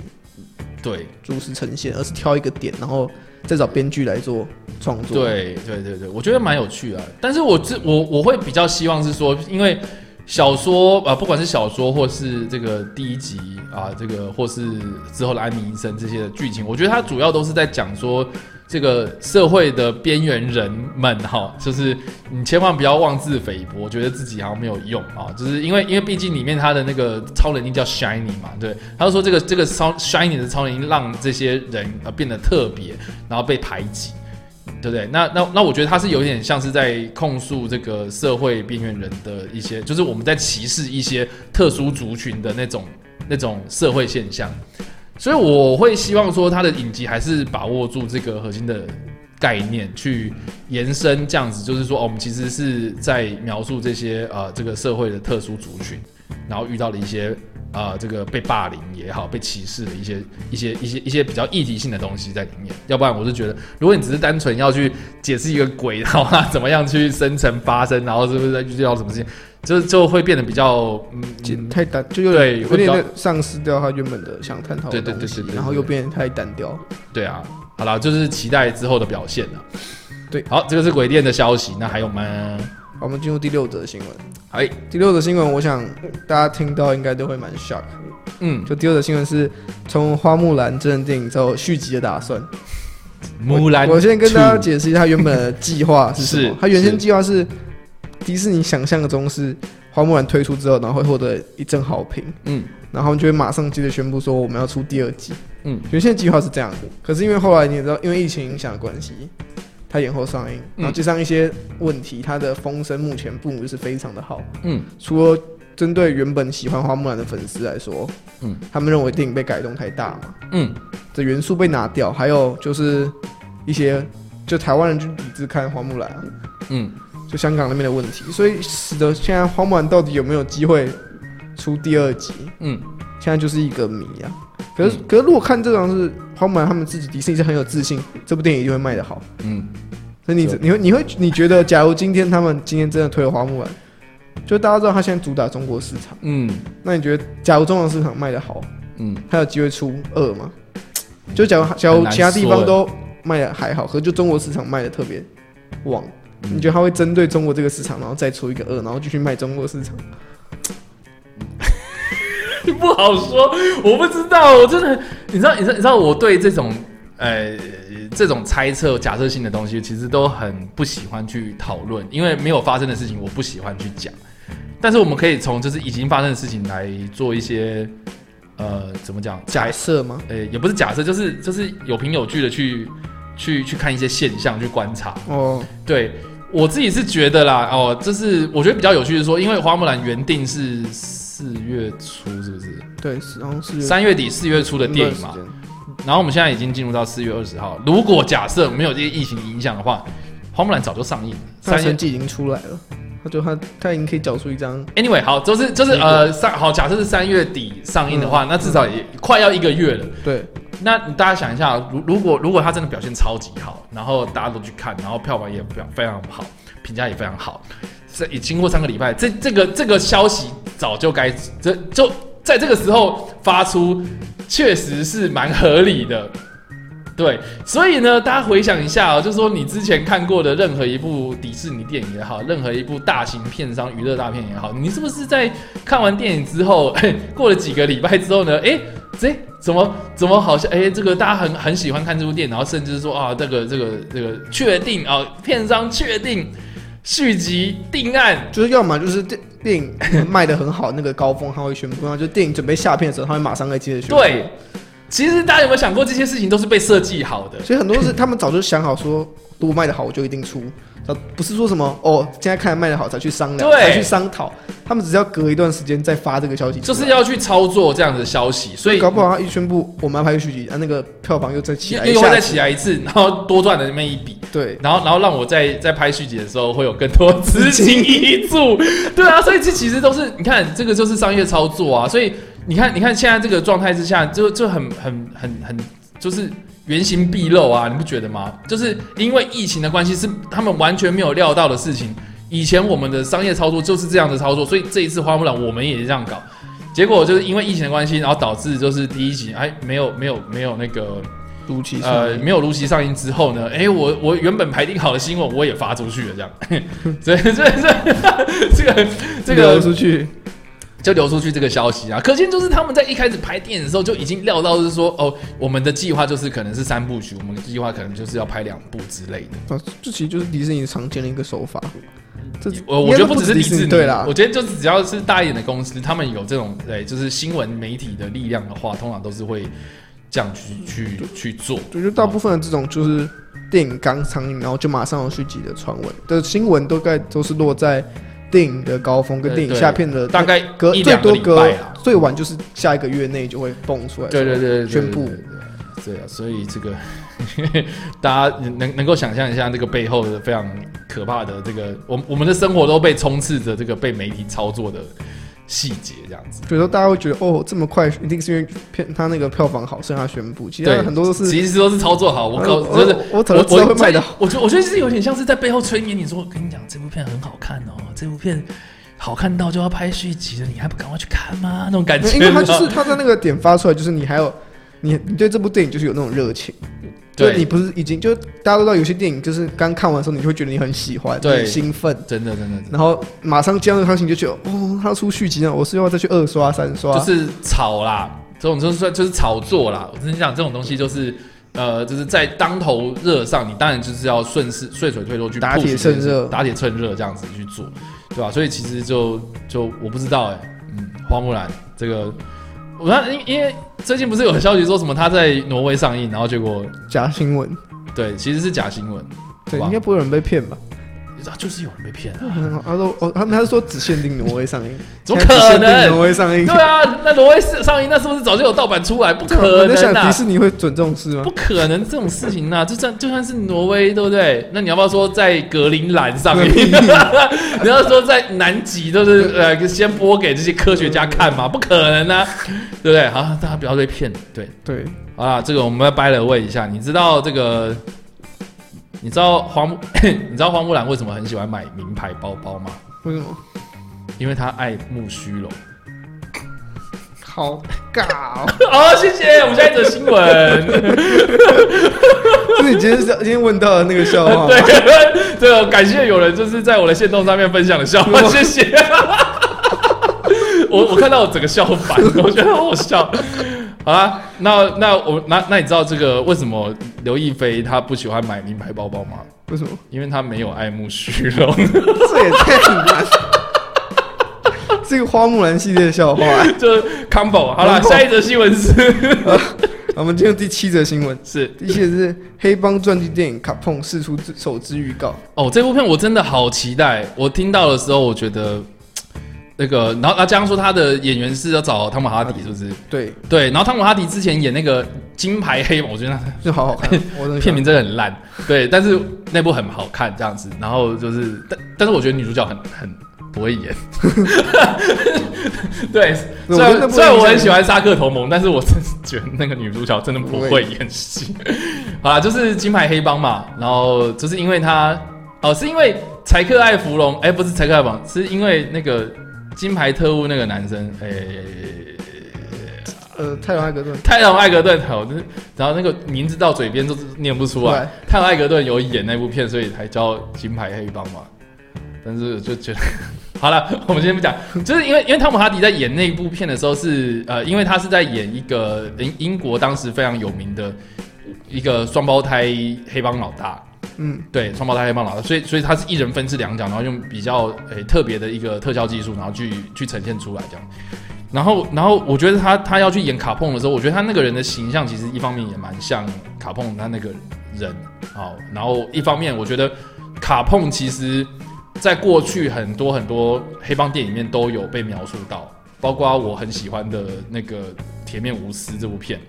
对。如实呈现，而是挑一个点，然后再找编剧来做创作。，对对对对，我觉得蛮有趣的啊。但是我这我我会比较希望是说，因为小说啊、呃不管是小说或是这个第一集啊、这个或是之后的安妮医生这些的剧情，我觉得它主要都是在讲说。这个社会的边缘人们哈，就是你千万不要妄自菲薄，觉得自己好像没有用啊，就是因为因为毕竟里面他的那个超能力叫 shiny 嘛，对，他就说这个这个超 shiny 的超能力让这些人呃变得特别，然后被排挤，对不对？那那那我觉得他是有点像是在控诉这个社会边缘人的一些，就是我们在歧视一些特殊族群的那种那种社会现象。所以我会希望说，他的影集还是把握住这个核心的概念，去延伸这样子，就是说，哦，我们其实是在描述这些呃这个社会的特殊族群，然后遇到了一些呃这个被霸凌也好，被歧视的一些一些一些一些比较议题性的东西在里面。要不然，我是觉得，如果你只是单纯要去解释一个鬼，然后它怎么样去生成发生，然后是不是遇到什么事情，就就会变得比较嗯嗯太单，就有对有点丧失掉他原本的想探讨的对对东西然后又变得太单调。对啊，好了，就是期待之后的表现了。对，好，这个是鬼店的消息，那还有吗？好，我们进入第六则新闻。哎，第六则新闻，我想大家听到应该都会蛮 shock。嗯，就第六则新闻是从花木兰真人电影之后续集的打算。木兰我，我先跟大家解释一下，原本的计划是什么。他原先是计划是迪士尼想象中是花木兰推出之后，然后会获得一阵好评，嗯然后就会马上接着宣布说我们要出第二季。嗯原先计划是这样的，可是因为后来你也知道，因为疫情影响的关系，它延后上映，然后加上一些问题，它的风声目前并不是非常的好。嗯。除了针对原本喜欢花木兰的粉丝来说，嗯，他们认为电影被改动太大嘛，嗯。这元素被拿掉，还有就是一些就台湾人就抵制看花木兰啊，嗯，就香港那边的问题，所以使得现在花木兰到底有没有机会出第二集，嗯。现在就是一个谜啊。可是，可是如果看这种是花木兰他们自己迪士尼是很有自信，这部电影一定会卖得好。嗯，所以你你会你会你觉得，假如今天他们今天真的推了花木兰，就大家知道他现在主打中国市场，嗯那你觉得，假如中国市场卖得好，嗯，他有机会出二吗？就假如假如其他地方都卖的还好，可就中国市场卖的特别旺，你觉得他会针对中国这个市场，然后再出一个二，然后继续卖中国市场？不好说，我不知道，我真的，你知道，你知道，你知道，我对这种呃这种猜测、假设性的东西，其实都很不喜欢去讨论，因为没有发生的事情，我不喜欢去讲。但是我们可以从就是已经发生的事情来做一些呃怎么讲假假设吗？呃也不是假设，就是就是有凭有据的去去去看一些现象，去观察。哦，对我自己是觉得啦，哦，就是我觉得比较有趣的是说，因为花木兰原定是四月初，是不是？对，是好像是三月底四月初的电影嘛，然后我们现在已经进入到四月二十号。如果假设没有这些疫情影响的话，花木兰早就上映了。三月成绩已经出来了，他就他他已经可以缴出一张，，anyway，好，就是就是呃三好，假设是三月底上映的话，那至少也快要一个月了。对，那你大家想一下，如如果如果他真的表现超级好，然后大家都去看，然后票房也非常非常好，评价也非常好，这已经过三个礼拜，这这个这个消息早就该这就在这个时候发出，确实是蛮合理的。对，所以呢，大家回想一下哦，就是说你之前看过的任何一部迪士尼电影也好，任何一部大型片商娱乐大片也好，你是不是在看完电影之后，过了几个礼拜之后呢？诶，这怎么怎么好像诶，这个大家很很喜欢看这部电影，然后甚至说啊，这个这个这个确定啊，片商确定续集定案，就是要么就是电电影卖的很好，那个高峰他会宣布，然后就电影准备下片的时候，他会马上再接着宣布。对，其实大家有没有想过，这些事情都是被设计好的？所以很多是他们早就想好说，如果卖的好，我就一定出。呃，不是说什么哦，现在看来卖的好才去商量，才去商讨。他们只要隔一段时间再发这个消息，就是要去操作这样的消息，所以搞不好他一宣布我们要拍个续集，啊，那个票房又再起来一又又会再起来一次，然后多赚了那么一笔，对，然后然后让我在在拍续集的时候会有更多资金挹注，对啊，所以这其实都是你看这个就是商业操作啊，所以你看你看现在这个状态之下，就就很很很很就是原形毕露啊，你不觉得吗？就是因为疫情的关系，是他们完全没有料到的事情。以前我们的商业操作就是这样的操作，所以这一次花木兰我们也这样搞，结果就是因为疫情的关系，然后导致就是第一集哎没有没有没有那个如期呃没有如期上映之后呢，哎我我原本排定好的新闻我也发出去了，这样，所以这这这个这流个出去，就流出去这个消息啊，可见就是他们在一开始拍电影的时候就已经料到是说哦，我们的计划就是可能是三部曲，我们的计划可能就是要拍两部之类的。啊，这其实就是迪士尼常见的一个手法。这我我觉得不只是迪士尼，对啦我，觉得就是只要是大一点的公司，他们有这种对，就是新闻媒体的力量的话，通常都是会这样去去去做。我觉得大部分的这种就是电影刚上映，然后就马上有续集的传闻的新闻，都该都是落在电影的高峰跟电影下片的大概隔最多隔。最晚就是下一个月内就会蹦出来。对对对宣布。对啊，所以这个 大家能能够想象一下这个背后的非常可怕的这个，我我们的生活都被充斥着这个被媒体操作的细节，这样子。所以说大家会觉得哦，这么快一定是因为片他那个票房好，所以他宣布。其实，很多都是其实都是操作好。我告，我就是我早就知道会卖的好。我觉得我觉得是有点像是在背后催眠你说，我跟你讲这部片很好看哦，这部片好看到就要拍续集了，你还不赶快去看吗？那种感觉，因为他就是他在那个点发出来，就是你还有你你对这部电影就是有那种热情，就是你，不是已经就大家都知道有些电影就是刚看完的时候，你就会觉得你很喜欢，对。很兴奋，真的真的然后马上接到那个行情就觉得哦，他出续集了，我是要再去二刷三刷，就是炒啦，这种就是算就是炒作啦。我跟你讲，这种东西就是。呃，就是在当头热上，你当然就是要顺势顺水推舟去打铁趁热。打铁趁热这样子去做，对吧、所以其实就就我不知道哎、嗯，花木兰这个，我看因因为最近不是有消息说什么他在挪威上映，然后结果假新闻，对其实是假新闻，对，应该不会有人被骗吧？啊就是有人被骗啊，嗯 他说哦，他们他是说只限定挪威上映，怎么可能？挪威上映对？啊，那挪威上映那是不是早就有盗版出来？不可我在想能啊！迪士尼会准这种事吗不？可能这种事情呐、就算就算是挪威，对不对？那你要不要说在格陵兰上映？你要说在南极，都是呃先播给这些科学家看嘛？不可能啊，对不对？好，大家不要被骗。对，对，好啦，这个我们要掰了问一下，你知道这个？你知道花木？你知道花木兰为什么很喜欢买名牌包包吗？为什么？因为她爱慕虚荣。好尬哦！好，谢谢。我们下一则新闻。是你今天是今天问到的那个笑话 对？对，这个感谢有人就是在我的线动上面分享的笑话，谢谢。我我看到我整个笑翻，我觉得好好笑。好啦，那那我那那你知道这个为什么刘亦菲她不喜欢买名牌包包吗？为什么？因为她没有爱慕虚荣。这也太难。这个花木兰系列的笑话。就是 combo。好了，下一则新闻是我们进入第七则新闻，是第七则是黑帮传记电影《卡碰》释出首支预告。哦，这部片我真的好期待。我听到的时候，我觉得那个，然后啊，加上说他的演员是要找汤姆哈迪，是不是？对，对，然后汤姆哈迪之前演那个金牌黑马，我觉得就好好看，我的片名真的很烂，对，但是那部很好看这样子。然后就是，但但是我觉得女主角很很不会演，对，虽然虽然我很喜欢沙克同盟，但是我真是觉得那个女主角真的不会演戏。好啦，就是金牌黑帮嘛，然后就是因为他哦，是因为柴克艾芙蓉，哎、不是柴克艾芙蓉，是因为那个金牌特务那个男生，哎、呃，泰隆艾格顿泰隆艾格顿，好，就是然后那个名字到嘴边都是念不出来。泰隆艾格顿有演那部片，所以才叫金牌黑帮嘛。但是就觉得，好了，我们先不讲，就是因为因为汤姆哈迪在演那部片的时候是呃，因为他是在演一个英英国当时非常有名的一个双胞胎黑帮老大，嗯，对，双胞胎黑帮老大，所以所以他是一人分饰两角，然后用比较诶、特别的一个特效技术，然后去去呈现出来这样。然后，然后我觉得他他要去演卡碰的时候，我觉得他那个人的形象其实一方面也蛮像卡碰他那个人，好，然后一方面我觉得卡碰其实在过去很多很多黑帮电影里面都有被描述到，包括我很喜欢的那个《铁面无私》这部片，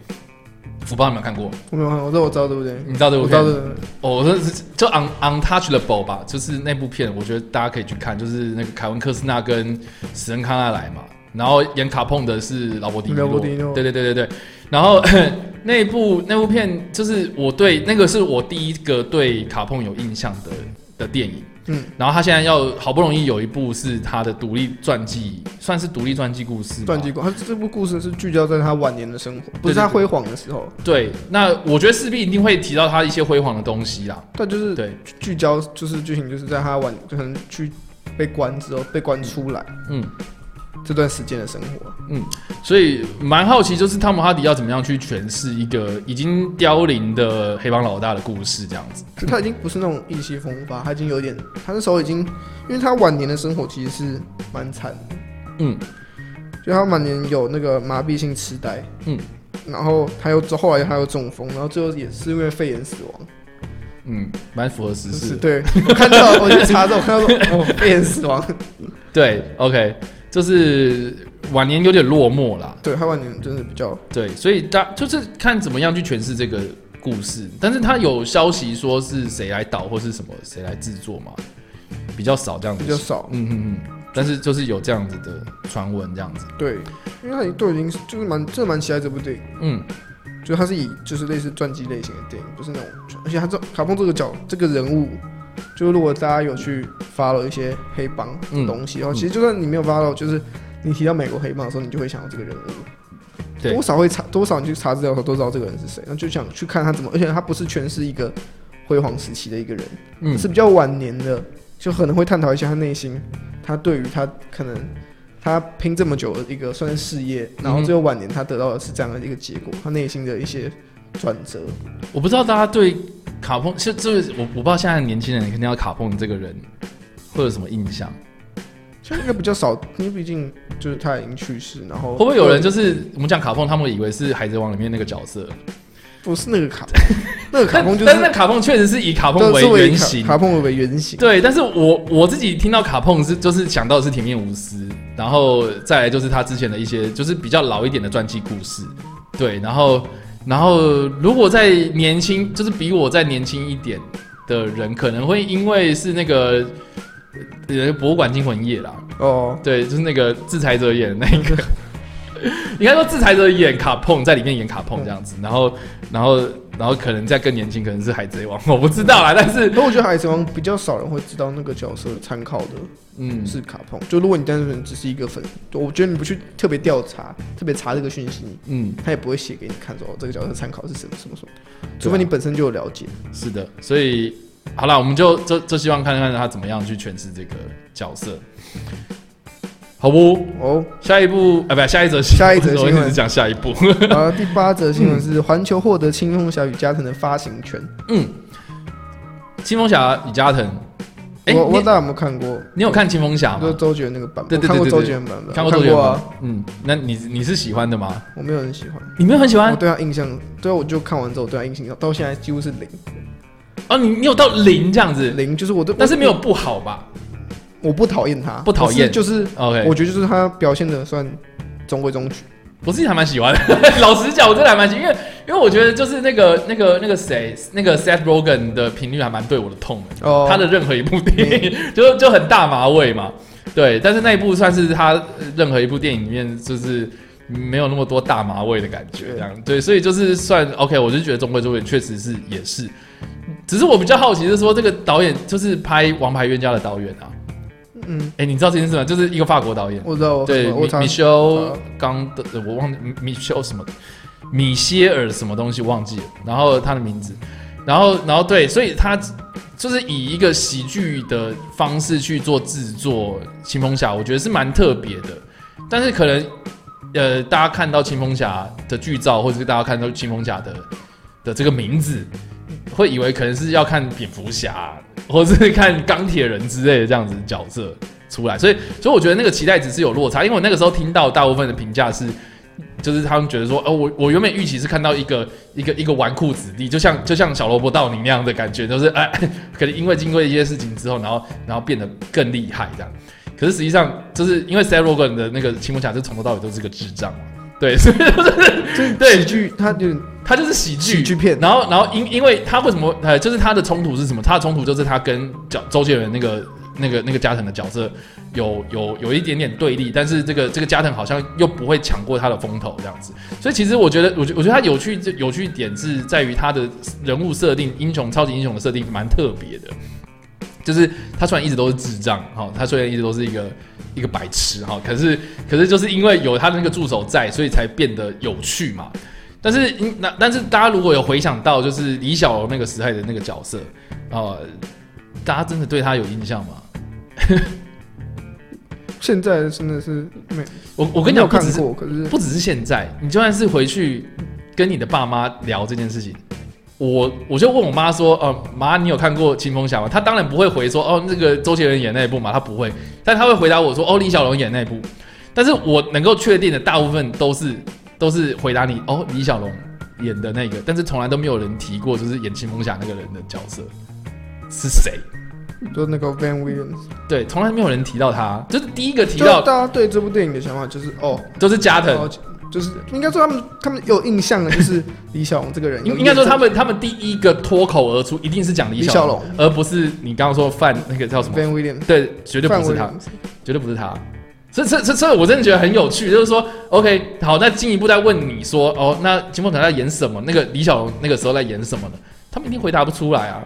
我不知道你有没有看过，我没有看过，这我知道对不对？你知道这部片？我知道的，哦，这是就 Un Untouchable 吧，就是那部片，我觉得大家可以去看，就是那个凯文科斯纳跟史恩康纳莱嘛，然后演卡碰的是劳勃迪尼洛，劳勃迪尼洛对对对对对，然后 那部那部片就是我对那个是我第一个对卡碰有印象的的电影，嗯，然后他现在要好不容易有一部是他的独立传记，算是独立传记故事，传记故，他这部故事是聚焦在他晚年的生活，不是他辉煌的时候，对，那我觉得势必一定会提到他一些辉煌的东西啦，但就是对，聚焦就是剧情就是在他晚就可能去被关之后被关出来。嗯。这段时间的生活，嗯所以蛮好奇，就是汤姆哈迪要怎么样去诠释一个已经凋零的黑帮老大的故事，这样子。就他已经不是那种意气风发，他已经有点，他那时候已经，因为他晚年的生活其实是蛮惨的，嗯，就他晚年有那个麻痹性痴呆，嗯，然后他又后来他又中风，然后最后也是因为肺炎死亡，嗯，蛮符合时就是事。对。我看到我去查之后我看到说哦肺炎死亡，对，OK，就是晚年有点落寞啦。对他晚年真的比较对，所以大就是看怎么样去诠释这个故事。但是他有消息说是谁来导或是什么谁来制作嘛，比较少这样子。比较少，嗯嗯嗯。但是就是有这样子的传闻，这样子。对，因为他都已经就是蛮真的蛮期待这部电影。嗯就他是以就是类似传记类型的电影，不是那种，而且他这卡碰这个角这个人物，就如果大家有去发了一些黑帮的东西，然后、嗯。其实就算你没有发到，就是你提到美国黑帮的时候，你就会想到这个人物，对。多少会查多少你去查资料的时候都知道这个人是谁，然后就想去看他怎么，而且他不是全是一个辉煌时期的一个人，嗯是比较晚年的，就可能会探讨一下他内心，他对于他可能他拼这么久的一个算是事业，然后最后晚年他得到的是这样的一个结果，他内心的一些转折。我不知道大家对卡碰，就就是我我不知道现在年轻人肯定要卡碰这个人会有什么印象？现在应该比较少，因为毕竟就是他已经去世，然后会不会有人就是我们讲卡碰，他们以为是《海贼王》里面那个角色？不是那个卡，那个卡但碰就是 但是那卡碰确实是以卡碰为原型。卡碰为原型。对，但是我我自己听到卡碰是就是想到的是铁面无私，然后再来就是他之前的一些就是比较老一点的传记故事，对，然后然后如果在年轻就是比我再年轻一点的人，可能会因为是那个呃博物馆惊魂夜啦，哦，对，就是那个制裁者演的那个，应该说制裁者演卡碰，在里面演卡碰这样子，然后然后然后可能在更年轻，可能是海贼王，我不知道啦，但是可我觉得海贼王比较少人会知道那个角色参考的嗯是卡碰。就如果你单纯只是一个粉，我觉得你不去特别调查，特别查这个讯息，嗯。他也不会写给你看说哦这个角色参考是什么什么什么，除非你本身就有了解。是的，所以好了，我们就就就希望看看他怎么样去诠释这个角色，好不？哦，下一步啊，不，下一则新，下一则新闻讲下一步。啊第八则新闻是环球获得《青蜂侠与加藤》的发行权。嗯，青蜂侠与加藤，哎、我我不知道有没有看过，你有看青蜂侠吗？就是周杰伦那个版本，对对我看过周杰伦版本，看我过周杰啊，？嗯，那你你是喜欢的吗？我没有很喜欢，你没有很喜我欢？对他印象，对啊，我就看完之后我对他印象到现在几乎是零哦，你你有到零这样子，零，就是我对，但是没有不好吧我不讨厌他，不讨厌就是？OK，我觉得就是他表现的算中规中矩。我自己还蛮喜欢的。老实讲，我真的还蛮喜欢，因为因为我觉得就是那个那个那个谁，那个 Seth Rogen 的频率还蛮对我的痛的。哦，他的任何一部电影 就就很大麻味嘛，对，但是那一部算是他呃任何一部电影里面就是没有那么多大麻味的感觉，对这样对，所以就是算 OK，我就觉得中规中矩，确实是也是，只是我比较好奇是说这个导演就是拍《王牌冤家》的导演啊，嗯，哎、你知道这件事吗？就是一个法国导演，我知道，我对，米米修刚的，我忘记米修什么，米歇尔什么东西忘记了，然后他的名字，然后然后对，所以他就是以一个喜剧的方式去做制作《青蜂侠》，我觉得是蛮特别的，但是可能呃，大家看到青蜂侠的剧照，或者是大家看到青蜂侠的的这个名字，会以为可能是要看蝙蝠侠，或是看钢铁人之类的这样子角色。出来，所以所以我觉得那个期待值是有落差，因为我那个时候听到大部分的评价是。就是他们觉得说，哦，我我原本预期是看到一个 一个一个纨绔子弟，就像就像小萝卜道你那样的感觉，就是哎，可能因为经过一些事情之后，然后然后变得更厉害这样。可是实际上，就是因为 Seth Rogen 的那个青蜂侠，是从头到尾都是个智障嘛，对，所以就是对，喜剧，他就他就是喜剧喜剧片。然后然后因因为他为什么呃，就是他的冲突是什么？他的冲突就是他跟周周杰伦那个。那个那个加藤的角色有有有一点点对立，但是这个这个加藤好像又不会抢过他的风头这样子，所以其实我觉得，我觉我觉得他有趣有趣点是在于他的人物设定，英雄超级英雄的设定蛮特别的，就是他虽然一直都是智障哈，他虽然一直都是一个一个白痴哈，可是可是就是因为有他的那个助手在，所以才变得有趣嘛。但是那但是大家如果有回想到就是李小龙那个时代的那个角色啊。大家真的对他有印象吗？现在真的是没我我跟你讲，看过，可是不只是现在，你就算是回去跟你的爸妈聊这件事情，我我就问我妈说：“哦，妈，你有看过《青蜂侠》吗？”她当然不会回说：“哦，那个周杰伦演那一部嘛。”她不会，但她会回答我说：“哦，李小龙演那一部。”但是我能够确定的大部分都是都是回答你：“哦，李小龙演的那个。”但是从来都没有人提过，就是演青蜂侠那个人的角色。是谁？就那个 Van Williams。对，从来没有人提到他，就是第一个提到。大家对这部电影的想法就是哦，都是加藤，就是应该说他们他们有印象的，就是李小龙这个人。应应该说他们他们第一个脱口而出一定是讲李小龙，而不是你刚刚说范那个叫什么 Van Williams。对，绝对不是他，绝对不是他。这这这这，我真的觉得很有趣，就是说，OK，好，那进一步再问你说，哦，那金凤台在演什么？那个李小龙那个时候在演什么呢？他们一定回答不出来啊。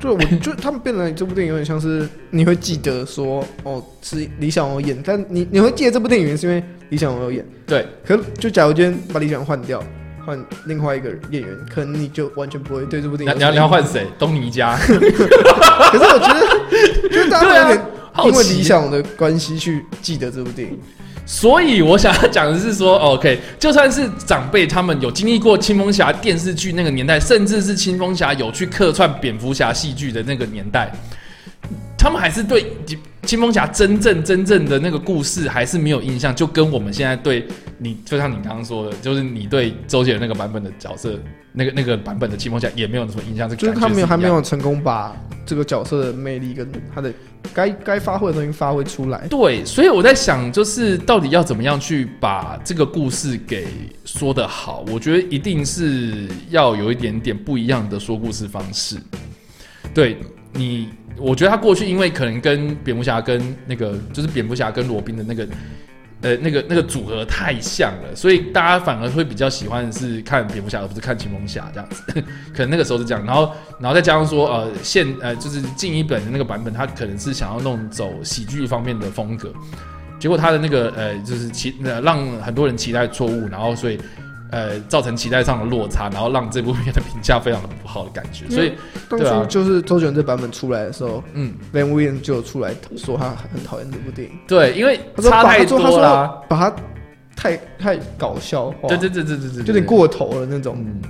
就我就他们变得这部电影有点像是你会记得说哦是李小龙演，但你你会记得这部电影是因为李小龙有演。对，可就假如今天把李小龙换掉，换另外一个演员，可能你就完全不会对这部电影。你要你要换谁？东尼加。可是我觉得，就大家有点因为李小龙的关系去记得这部电影。所以我想要讲的是说，OK，就算是长辈他们有经历过青蜂侠电视剧那个年代，甚至是青蜂侠有去客串蝙蝠侠戏剧的那个年代，他们还是对青蜂侠真正真正的那个故事还是没有印象，就跟我们现在对你，就像你刚刚说的，就是你对周杰伦那个版本的角色，那个那个版本的青蜂侠也没有什么印象，就是他没有还没有成功把这个角色的魅力跟他的。该该发挥的东西发挥出来。对，所以我在想，就是到底要怎么样去把这个故事给说得好？我觉得一定是要有一点点不一样的说故事方式。对你，我觉得他过去因为可能跟蝙蝠侠跟那个就是蝙蝠侠跟罗宾的那个。呃，那个那个组合太像了，所以大家反而会比较喜欢是看蝙蝠侠，而不是看青龙侠这样子。可能那个时候是这样，然后然后再加上说，呃，现呃就是近一本的那个版本，他可能是想要弄走喜剧方面的风格，结果他的那个呃就是期呃让很多人期待错误，然后所以。呃，造成期待上的落差，然后让这部片的评价非常的不好的感觉。所以当初就是周杰伦这版本出来的时候，嗯，Van Williams 就出来说他很讨厌这部电影。对，因为差太多了，把他太太搞笑化，对对对对对对，有点过头了那种。嗯，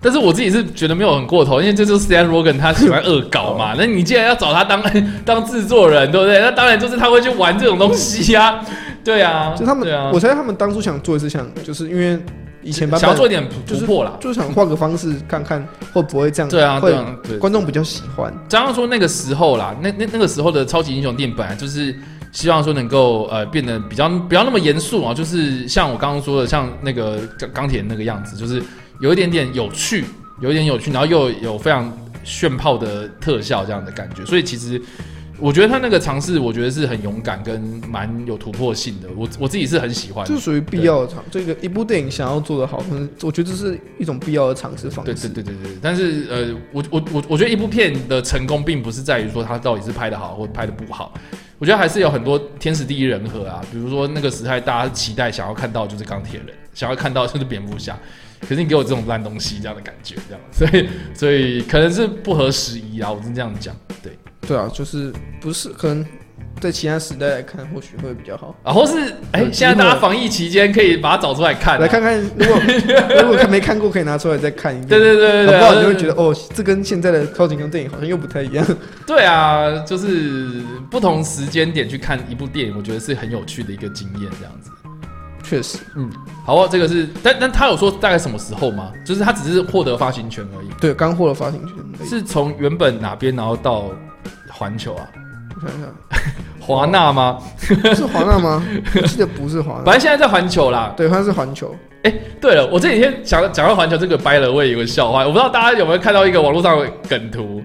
但是我自己是觉得没有很过头，因为这就是 Stan Rogen 他喜欢恶搞嘛。那你既然要找他当 当制作人，对不对？那当然就是他会去玩这种东西呀。对啊，就他们，我猜他们当初想做的是想，就是因为。以前想要做一点突破啦，就是想换个方式看看会不会这样。对啊，对啊，对观众比较喜欢。加上说那个时候啦，那那那个时候的超级英雄电影本来就是希望说能够呃变得比较不要那么严肃啊，就是像我刚刚说的，像那个钢钢铁那个样子，就是有一点点有趣，有一点有趣，然后又有非常炫炮的特效这样的感觉，所以其实。我觉得他那个尝试，我觉得是很勇敢跟蛮有突破性的。我我自己是很喜欢，就属于必要的尝。这个一部电影想要做的好，可能我觉得这是一种必要的尝试方式。对对对对对。但是呃，我我我我觉得一部片的成功，并不是在于说它到底是拍的好或拍的不好。我觉得还是有很多天时地利人和啊。比如说那个时代，大家期待想要看到就是钢铁人，想要看到就是蝙蝠侠，可是你给我这种烂东西，这样的感觉，这样，所以所以可能是不合时宜啊。我是这样讲，对。对啊，就是不是可能在其他时代来看，或许会比较好。然后是哎、现在大家防疫期间可以把它找出来看、啊，来看看，如果如果看没看过，可以拿出来再看一遍。对对对对对，不好你就会觉得哦，这跟现在的超级英雄电影好像又不太一样。对啊，就是不同时间点去看一部电影，我觉得是很有趣的一个经验，这样子。确实，嗯好哦，这个是，但但他有说大概什么时候吗？就是他只是获得发行权而已，对，刚获得发行权。是从原本哪边然后到环球啊，我想想，华纳吗？是华纳吗？我记得不是华纳，反正现在在环球啦。对，好像是环球。哎对了，我这几天讲讲到环球这个掰了，我也有个笑话，我不知道大家有没有看到一个网络上的梗图，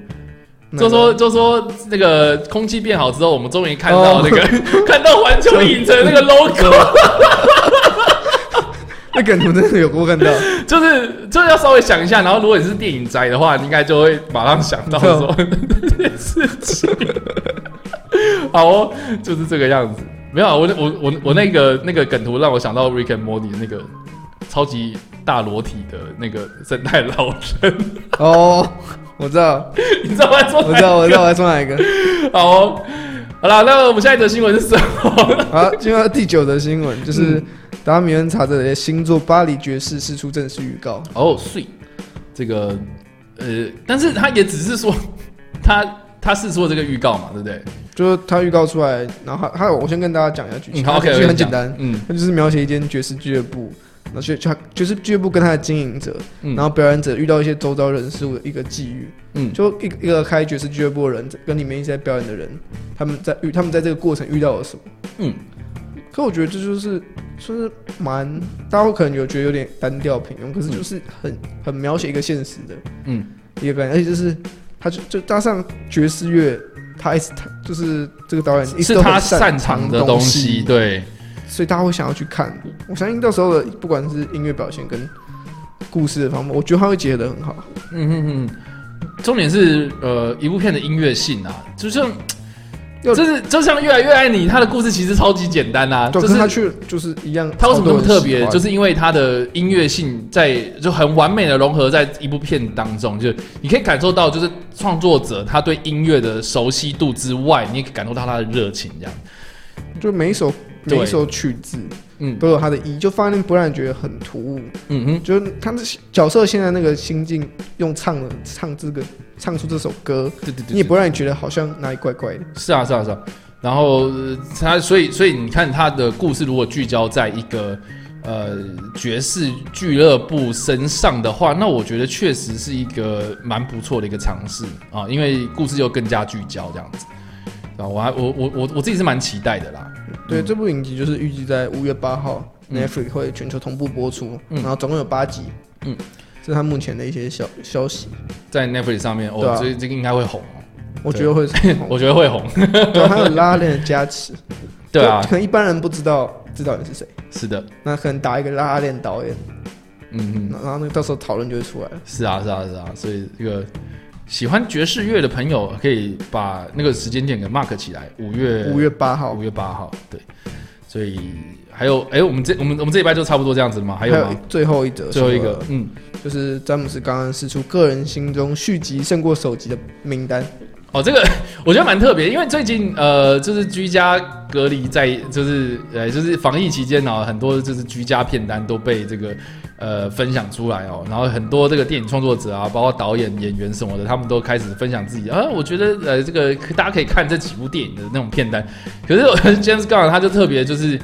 就说就说那个空气变好之后，我们终于看到那个、看到环球影城那个 logo，那梗图真的有我看到，就是就是要稍微想一下，然后如果你是电影宅的话，你应该就会马上想到说 这件事情。好哦，就是这个样子。没有啊，我我我我那个那个梗图让我想到 Rick and Morty 那个超级大裸体的那个生态老人，哦，我知道，你知道我在说我知道，我知道我在说哪一个。好哦，好啦，那我们下一则新闻是什么？好，进入到第九则新闻，嗯就是达米恩查德的新作《巴黎爵士》释出正式预告。哦，睡这个呃，但是他也只是说 他他是说这个预告嘛，对不对？就是他预告出来，然后还还有，我先跟大家讲一下剧情。嗯，好，OK，很简单，嗯他就是描写一间爵士俱乐部，然后就就就是俱乐部跟他的经营者，嗯然后表演者遇到一些周遭人事物的一个际遇，嗯就一个一个开爵士俱乐部的人跟里面一些在表演的人，他们在遇他们在这个过程遇到了什么？嗯，可我觉得这就是算是蛮大家可能有觉得有点单调平庸，可是就是很很描写一个现实的嗯一个感觉，而且就是他就就加上爵士乐，他一直他就是这个导演一直是他擅长的东西西，，对，所以大家会想要去看。我相信到时候的不管是音乐表现跟故事的方面，我觉得他会结合的很好。嗯哼哼。重点是呃，一部片的音乐性啊，就像要就是就像越来越爱你，他的故事其实超级简单啊，就是他去就是一样，他为什么那么特别？就是因为他的音乐性在就很完美的融合在一部片当中，就是你可以感受到，就是创作者他对音乐的熟悉度之外，你也可以感受到他的热情，这样。就每一首每一首曲子嗯都有他的意义，就发现不让人觉得很突兀。嗯哼，就是他的角色现在那个心境，用唱的唱这个唱出这首歌，对对对你也不让你觉得好像哪里怪怪的。是啊，是啊，是啊。然后呃他，所以所以你看他的故事，如果聚焦在一个呃爵士俱乐部身上的话，那我觉得确实是一个蛮不错的一个尝试啊，因为故事又更加聚焦这样子。啊，我还我我我我自己是蛮期待的啦。对，这部影集就是预计在五月八号、嗯 Netflix 会全球同步播出，嗯然后总共有八集。嗯，这是他目前的一些消消息，在 Netflix 上面，哦，对啊。这这个应该会红。哦，我觉得会红。我觉得会红。对，还 有拉链的加持。对啊。就，可能一般人不知道知道你是谁，是的，那可能打一个拉链导演，嗯嗯，然后那个到时候讨论就会出来了。是啊是啊是啊，所以这个喜欢爵士乐的朋友可以把那个时间点给 mark 起来，五月五月八号。五，月八号，对，所以还有哎、我们这我们我们这一拜就差不多这样子了吗？还有吗？最后一则，最后一个，嗯，就是詹姆斯刚刚释出个人心中续集胜过首集的名单。哦，这个 我觉得蛮特别，因为最近呃，就是居家隔离在，就是呃，就是防疫期间呢、很多就是居家片单都被这个呃分享出来哦，然后很多这个电影创作者啊，包括导演、演员什么的，他们都开始分享自己啊，我觉得呃，这个大家可以看这几部电影的那种片单，可是我 James Gunn 他就特别就是。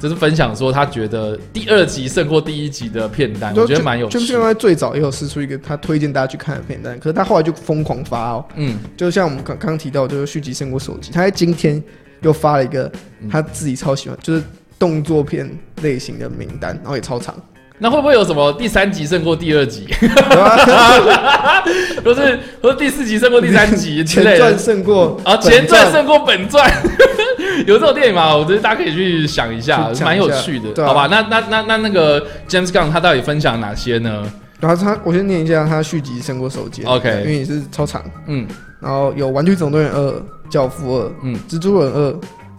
就是分享说，他觉得第二集胜过第一集的片单，我觉得蛮有趣的。就就像他最早也有试出一个他推荐大家去看的片单，可是他后来就疯狂发哦，嗯，就像我们刚刚提到，就是续集胜过首集，他在今天又发了一个嗯他自己超喜欢，就是动作片类型的名单，然后也超长，那会不会有什么第三集胜过第二集，对吧？或是或是第四集胜过第三集之前类的传？胜过啊，前传胜过本传，有这种电影吗？我觉得大家可以去想一下，蛮有趣的，好吧？那那那那那个 James Gunn 他到底分享哪些呢？然后他，我先念一下他续集胜过首集 OK 因为也是超长。嗯然后有《玩具总动员二》《教父二》嗯蜘蛛人二》，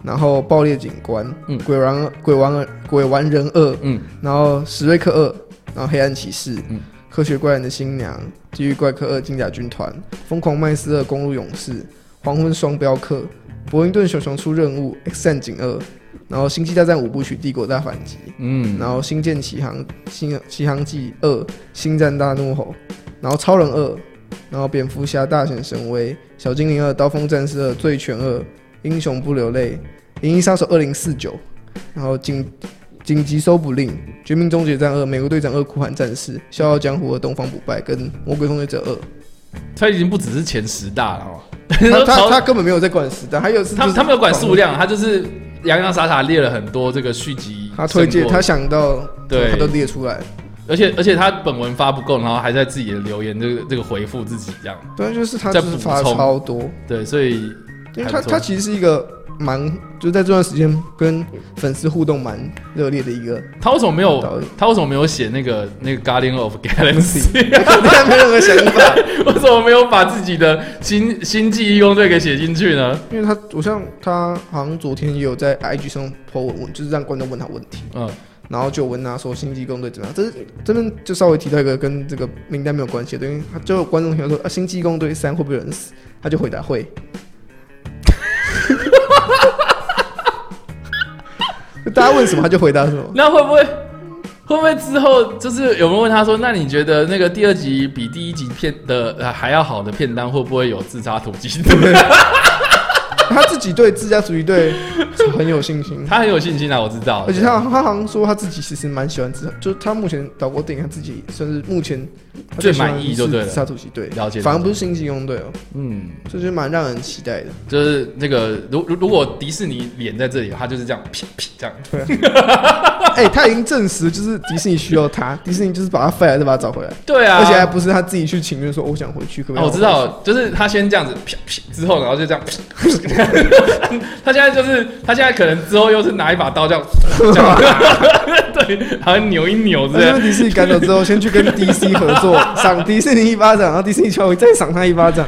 然后《爆裂警官》嗯鬼玩鬼玩二》鬼玩人二》，嗯然后《史瑞克二》，然后《黑暗骑士》嗯科学怪人的新娘》《地狱怪客二：金甲军团》《疯狂麦斯二：公路勇士》《黄昏双镖客》《伯灵顿熊熊出任务》、《X 战警二》，然后《星际大战五部曲：帝国大反击》，嗯，然后《星舰奇航星奇航记二》、《星战大怒吼》，然后《超人二》，然后《蝙蝠侠大显神威》、《小精灵二》、《刀锋战士二》、《醉拳二》、《英雄不流泪》、《银翼杀手二零四九》，然后紧紧急搜捕令、《绝命终结战二》、《美国队长二：酷寒战士》、《笑傲江湖二：东方不败》跟《魔鬼终结者二》。他已经不只是前十大了哦。他他他根本没有在管十大，还有是他他没有管数量，他就是洋洋洒洒列了很多这个续集他推荐他想到对。他都列出来。而且而且他本文发不够，然后还在自己的留言这个这个回复自己这样，对，就是他在补充。超多，对，所以因为他他其实是一个蛮就在这段时间跟粉丝互动蛮热烈的一个他为什么没有，他为什么没有写那个那个 Guardian of Galaxy？他没有任何想法，为什么没有把自己的星星际义工队给写进去呢？因为他我像他好像昨天也有在 IG 上 po 文问，就是让观众问他问题，嗯，然后就问他说星际公队怎么样？这是这边就稍微提到一个跟这个名单没有关系的，因为他就有观众提到说啊，星际公队三会不会有人死？他就回答会。大家问什么他就回答什么。那会不会会不会之后就是有人问他说，那你觉得那个第二集比第一集片的、呃、还要好的片单会不会有自杀突击队？他自己对自家主义队很有信心，他很有信心啊，我知道。而且他他好像说他自己其实蛮喜欢自，就是他目前导过电影，他自己算是目前最满意就对了是自杀突击队，了解反而不是星际公队哦，嗯，这就蛮让人期待的。就是那个如如如果迪士尼脸在这里，他就是这样啪啪这样。哎、他已经证实，就是迪士尼需要他，迪士尼就是把他 fire 再把他找回来，对啊，而且还不是他自己去请愿说我想回去，可不可以、哦，我知，道，就是他先这样子啪啪之后，然后就这样啪。他现在就是他现在可能之后又是拿一把刀这样，这样对，好像扭一扭之类的。而且迪士尼赶走之后，先去跟 DC 合作，赏迪士尼一巴掌，然后迪士尼敲回再赏他一巴掌。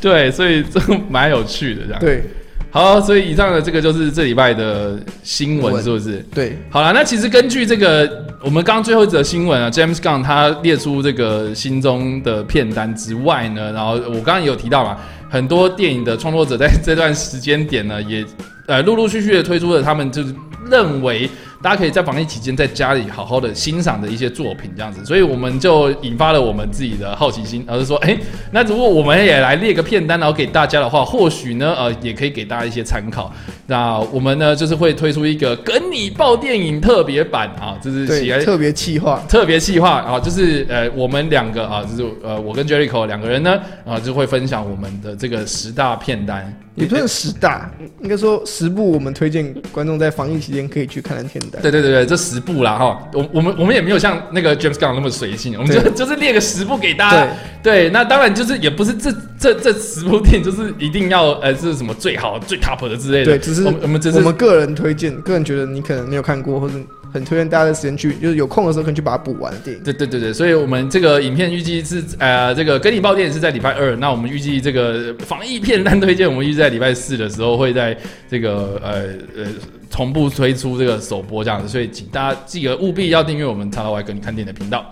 对，所以这个蛮有趣的这样。对好，所以以上的这个就是这礼拜的新闻，新闻是不是？对，好了，那其实根据这个我们刚刚最后一则新闻啊，James Gunn 他列出这个心中的片单之外呢，然后我刚刚也有提到嘛，很多电影的创作者在这段时间点呢，也呃陆陆续续的推出了他们就是认为大家可以在防疫期间在家里好好的欣赏的一些作品，这样子，所以我们就引发了我们自己的好奇心，而是说，哎、那如果我们也来列个片单，然后给大家的话，或许呢，呃，也可以给大家一些参考。那我们呢，就是会推出一个跟你报电影特别版啊，就是喜特别企划，特别企划啊，就是呃，我们两个啊，就是呃，我跟 Jericho 两个人呢，啊，就会分享我们的这个十大片单。也不算十大，应该说十部我们推荐观众在防疫期间可以去看的片单。对对对对，这十部啦哈，我我们我们也没有像那个 James Gunn 那么随性，我们就就是列个十部给大家。对，那当然就是也不是这这这十部电影就是一定要呃是什么最好最 top 的之类的。对，只是我们我们只是我们个人推荐，个人觉得你可能没有看过，或者很推荐大家的时间去，就是有空的时候可以去把它补完的电影。对对对对，所以我们这个影片预计是呃，这个跟你报电影是在礼拜二，那我们预计这个防疫片单推荐，我们预计在礼拜四的时候会在这个呃呃同步推出这个首播这样子，所以请大家记得务必要订阅我们叉 Y 跟你看电影的频道。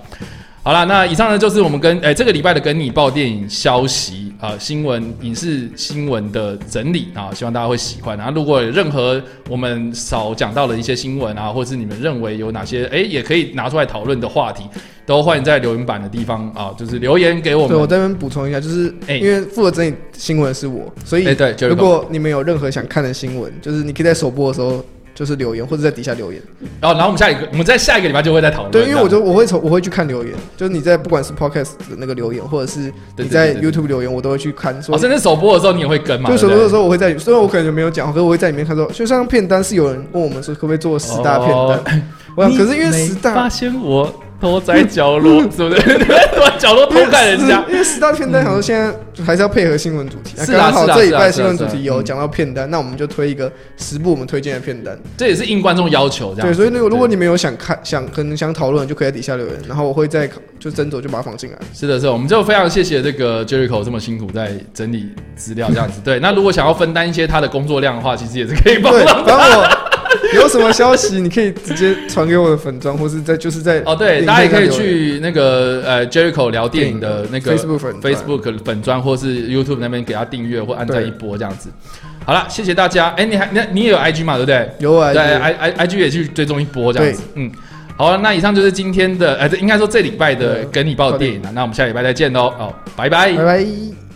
好了，那以上呢就是我们跟诶、这个礼拜的跟你报电影消息啊、新闻影视新闻的整理啊，希望大家会喜欢。然后如果有任何我们少讲到的一些新闻啊，或是你们认为有哪些哎、也可以拿出来讨论的话题，都欢迎在留言板的地方啊，就是留言给我对，我们。在这边补充一下，就是哎因为负责整理新闻的是我，所以如果你们有任何想看的新闻，就是你可以在首播的时候就是留言，或者在底下留言。然后，然后我们下一个，我们在下一个礼拜就会再讨论。对，因为我就我会从我会去看留言，就是你在不管是 podcast 的那个留言，或者是你在 YouTube 留言，我都会去看。说哦，甚至首播的时候你也会跟嘛？就首播的时候我会在，虽然我可能就没有讲，可是我会在里面看说，就像片单是有人问我们说可不可以做十大片哦单，我想可是因为十大发现我躲在角落，是不是？躲在角落偷看人家。因为十大片单，想说现在还是要配合新闻主题。是啊刚好这礼拜新闻主题有讲到片单，那我们就推一个十部我们推荐的片单。这也是应观众要求这样。对，所以那个如果你们有想看、想可能想讨论，就可以在底下留言，然后我会再就斟酌就把它放进来。是的，是的，我们就非常谢谢这个 Jericho 这么辛苦在整理资料这样子。对，那如果想要分担一些他的工作量的话，其实也是可以帮对，忙。反正我 有什么消息，你可以直接传给我的粉砖，或是在就是在哦，对，大家也可以去那个呃 Jericho 聊电影的那个 Facebook 粉砖 Facebook 粉砖，或是 YouTube 那边给他订阅或按赞一波这样子。好了，谢谢大家。哎、你还那你也有 IG 嘛，对不对？有啊，对，I I I G 也去追踪一波这样子。嗯，好了，那以上就是今天的，呃，这应该说这礼拜的对跟你报的电影了。那我们下礼拜再见喽。哦，拜拜拜拜。